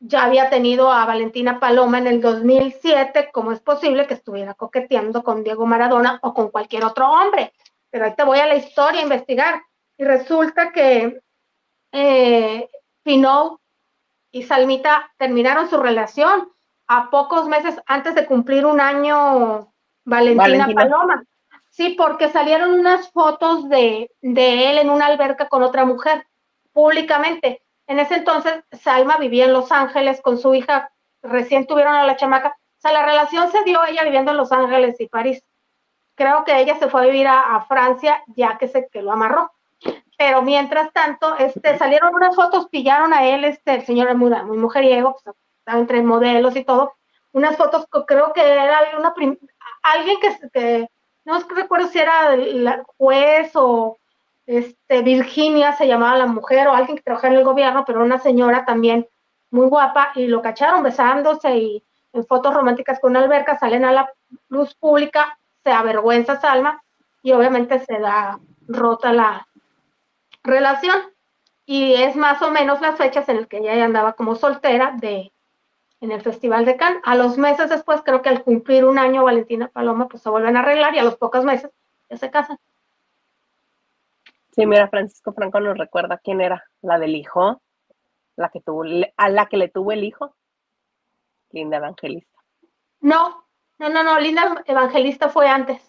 S2: ya había tenido a Valentina Paloma en el 2007, ¿cómo es posible que estuviera coqueteando con Diego Maradona o con cualquier otro hombre? Pero ahí te voy a la historia a investigar. Y resulta que eh, y Salmita terminaron su relación a pocos meses antes de cumplir un año Valentina, Paloma. Sí, porque salieron unas fotos de, de él en una alberca con otra mujer, públicamente. En ese entonces, Salma vivía en Los Ángeles con su hija, recién tuvieron a la chamaca. O sea, la relación se dio ella viviendo en Los Ángeles y París. Creo que ella se fue a vivir a, Francia ya que se que lo amarró. Pero mientras tanto, este, salieron unas fotos, pillaron a él, este, el señor muy, muy mujeriego, pues, estaba entre modelos y todo, unas fotos, creo que era una, alguien que, no recuerdo si era la juez o este, Virginia se llamaba la mujer o alguien que trabajaba en el gobierno, pero una señora también muy guapa y lo cacharon besándose y en fotos románticas con una alberca salen a la luz pública, se avergüenza Salma y obviamente se da rota la relación. Y es más o menos las fechas en las que ella andaba como soltera de en el Festival de Cannes. A los meses después, creo que al cumplir un año, Valentina Paloma, pues se vuelven a arreglar y a los pocos meses ya se casan.
S1: Sí, mira, Francisco Franco nos recuerda quién era la del hijo, la que tuvo, a la que le tuvo el hijo, Linda Evangelista.
S2: No, no, no, no, Linda Evangelista fue antes.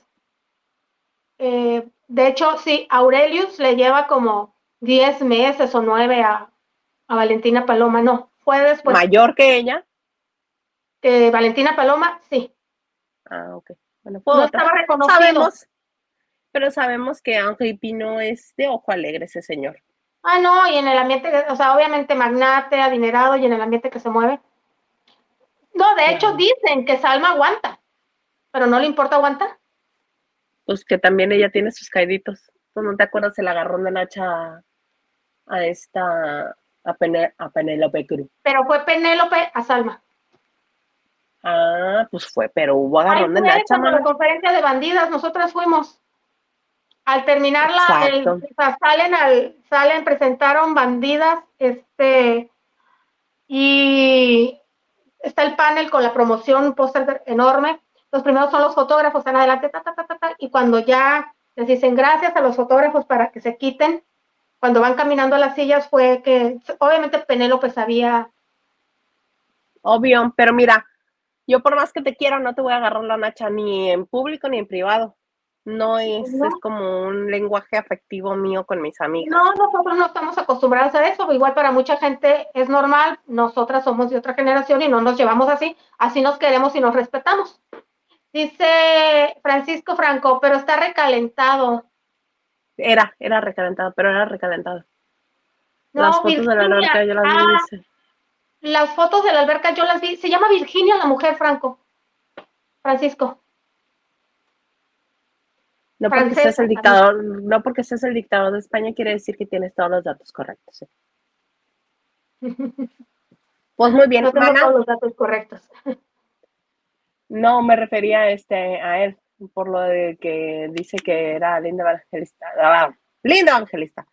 S2: Eh, de hecho, sí, Aurelius le lleva como 10 meses o 9 a, a Valentina Paloma, no, fue después.
S1: ¿Mayor que ella?
S2: Valentina Paloma, sí.
S1: Ah, ok.
S2: Bueno, no estaba reconocido.
S1: Sabemos, pero sabemos que Ángel Pino es de ojo alegre ese señor.
S2: Ah, no, y en el ambiente, o sea, obviamente magnate, adinerado y en el ambiente que se mueve. No, de hecho dicen que Salma aguanta, pero no le importa aguantar.
S1: Pues que también ella tiene sus caiditos. ¿Tú no te acuerdas el agarrón de Nacha a, esta, a, Penélope Cruz?
S2: Pero fue Penélope a Salma.
S1: Ah, pues fue, pero hubo agarrón de Nacha.
S2: la conferencia de bandidas, nosotras fuimos. Al terminarla, el, salen, al, salen, presentaron bandidas, este, y está el panel con la promoción, un póster enorme. Los primeros son los fotógrafos, están adelante, ta, ta, ta, ta, y cuando ya les dicen gracias a los fotógrafos para que se quiten, cuando van caminando a las sillas fue que, obviamente Penélope sabía.
S1: Obvio, pero mira, yo por más que te quiera, no te voy a agarrar la nacha ni en público ni en privado. No es, es como un lenguaje afectivo mío con mis amigas.
S2: No, nosotros no estamos acostumbrados a eso. Igual para mucha gente es normal. Nosotras somos de otra generación y no nos llevamos así. Así nos queremos y nos respetamos. Dice Francisco Franco, pero está recalentado.
S1: Era, era recalentado, pero era recalentado. las fotos de la alberca yo las vi. Ah,
S2: las fotos de la alberca yo las vi. Se llama Virginia la mujer, Franco. Francisco.
S1: No porque seas el dictador, no porque seas el dictador de España quiere decir que tienes todos los datos correctos. ¿eh? Pues muy bien.
S2: No tengo todos los datos correctos.
S1: No, me refería este, a él, por lo de que dice que era linda evangelista. Ah, linda evangelista.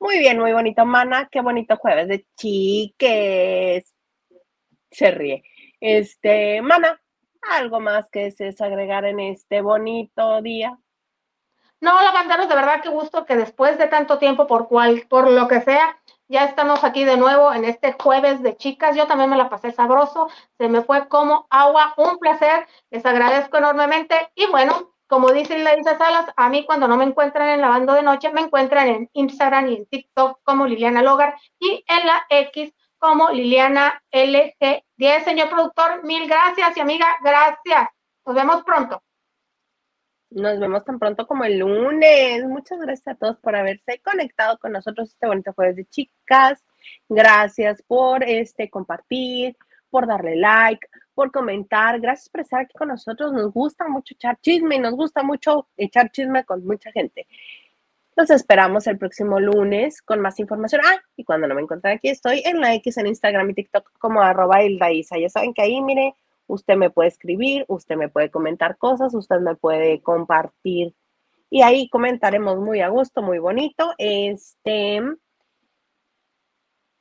S1: Muy bien, muy bonito, Mana. Qué bonito jueves de chiques. Se ríe. Este, Mana, ¿algo más que desees agregar en este bonito día?
S2: No, lavanderos, de verdad qué gusto que después de tanto tiempo, por cual, por lo que sea, ya estamos aquí de nuevo en este jueves de chicas. Yo también me la pasé sabroso, se me fue como agua, un placer, les agradezco enormemente. Y bueno, como dice Lisa Salas, a mí cuando no me encuentran en lavando de noche, me encuentran en Instagram y en TikTok como Liliana Logar y en la X como Liliana LG10. Señor productor, mil gracias y amiga, gracias. Nos vemos pronto.
S1: Nos vemos tan pronto como el lunes. Muchas gracias a todos por haberse conectado con nosotros este bonito jueves de chicas. Gracias por este compartir, por darle like, por comentar. Gracias por estar aquí con nosotros. Nos gusta mucho echar chisme y nos gusta mucho echar chisme con mucha gente. Los esperamos el próximo lunes con más información. Ah, y cuando no me encuentren aquí, estoy en la X en Instagram y TikTok como arroba Isa. Ya saben que ahí, mire, Usted me puede escribir, usted me puede comentar cosas, usted me puede compartir y ahí comentaremos muy a gusto, muy bonito. Este,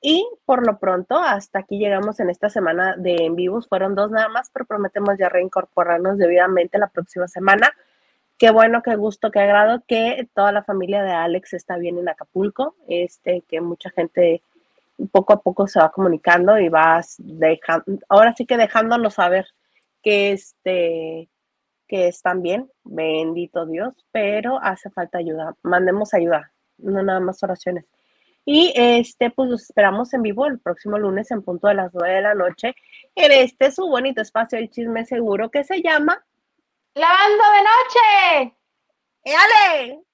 S1: y por lo pronto, hasta aquí llegamos en esta semana de en vivos. Fueron dos nada más, pero prometemos ya reincorporarnos debidamente la próxima semana. Qué bueno, qué gusto, qué agrado que toda la familia de Alex está bien en Acapulco, este, que mucha gente poco a poco se va comunicando y vas dejando, ahora sí que dejándonos saber que este que están bien, bendito Dios, pero hace falta ayuda, mandemos ayuda, no nada más oraciones. Y este, pues los esperamos en vivo el próximo lunes en punto de las nueve de la noche en este su bonito espacio del chisme seguro que se llama
S2: Lavando de noche.
S1: ¡Éale!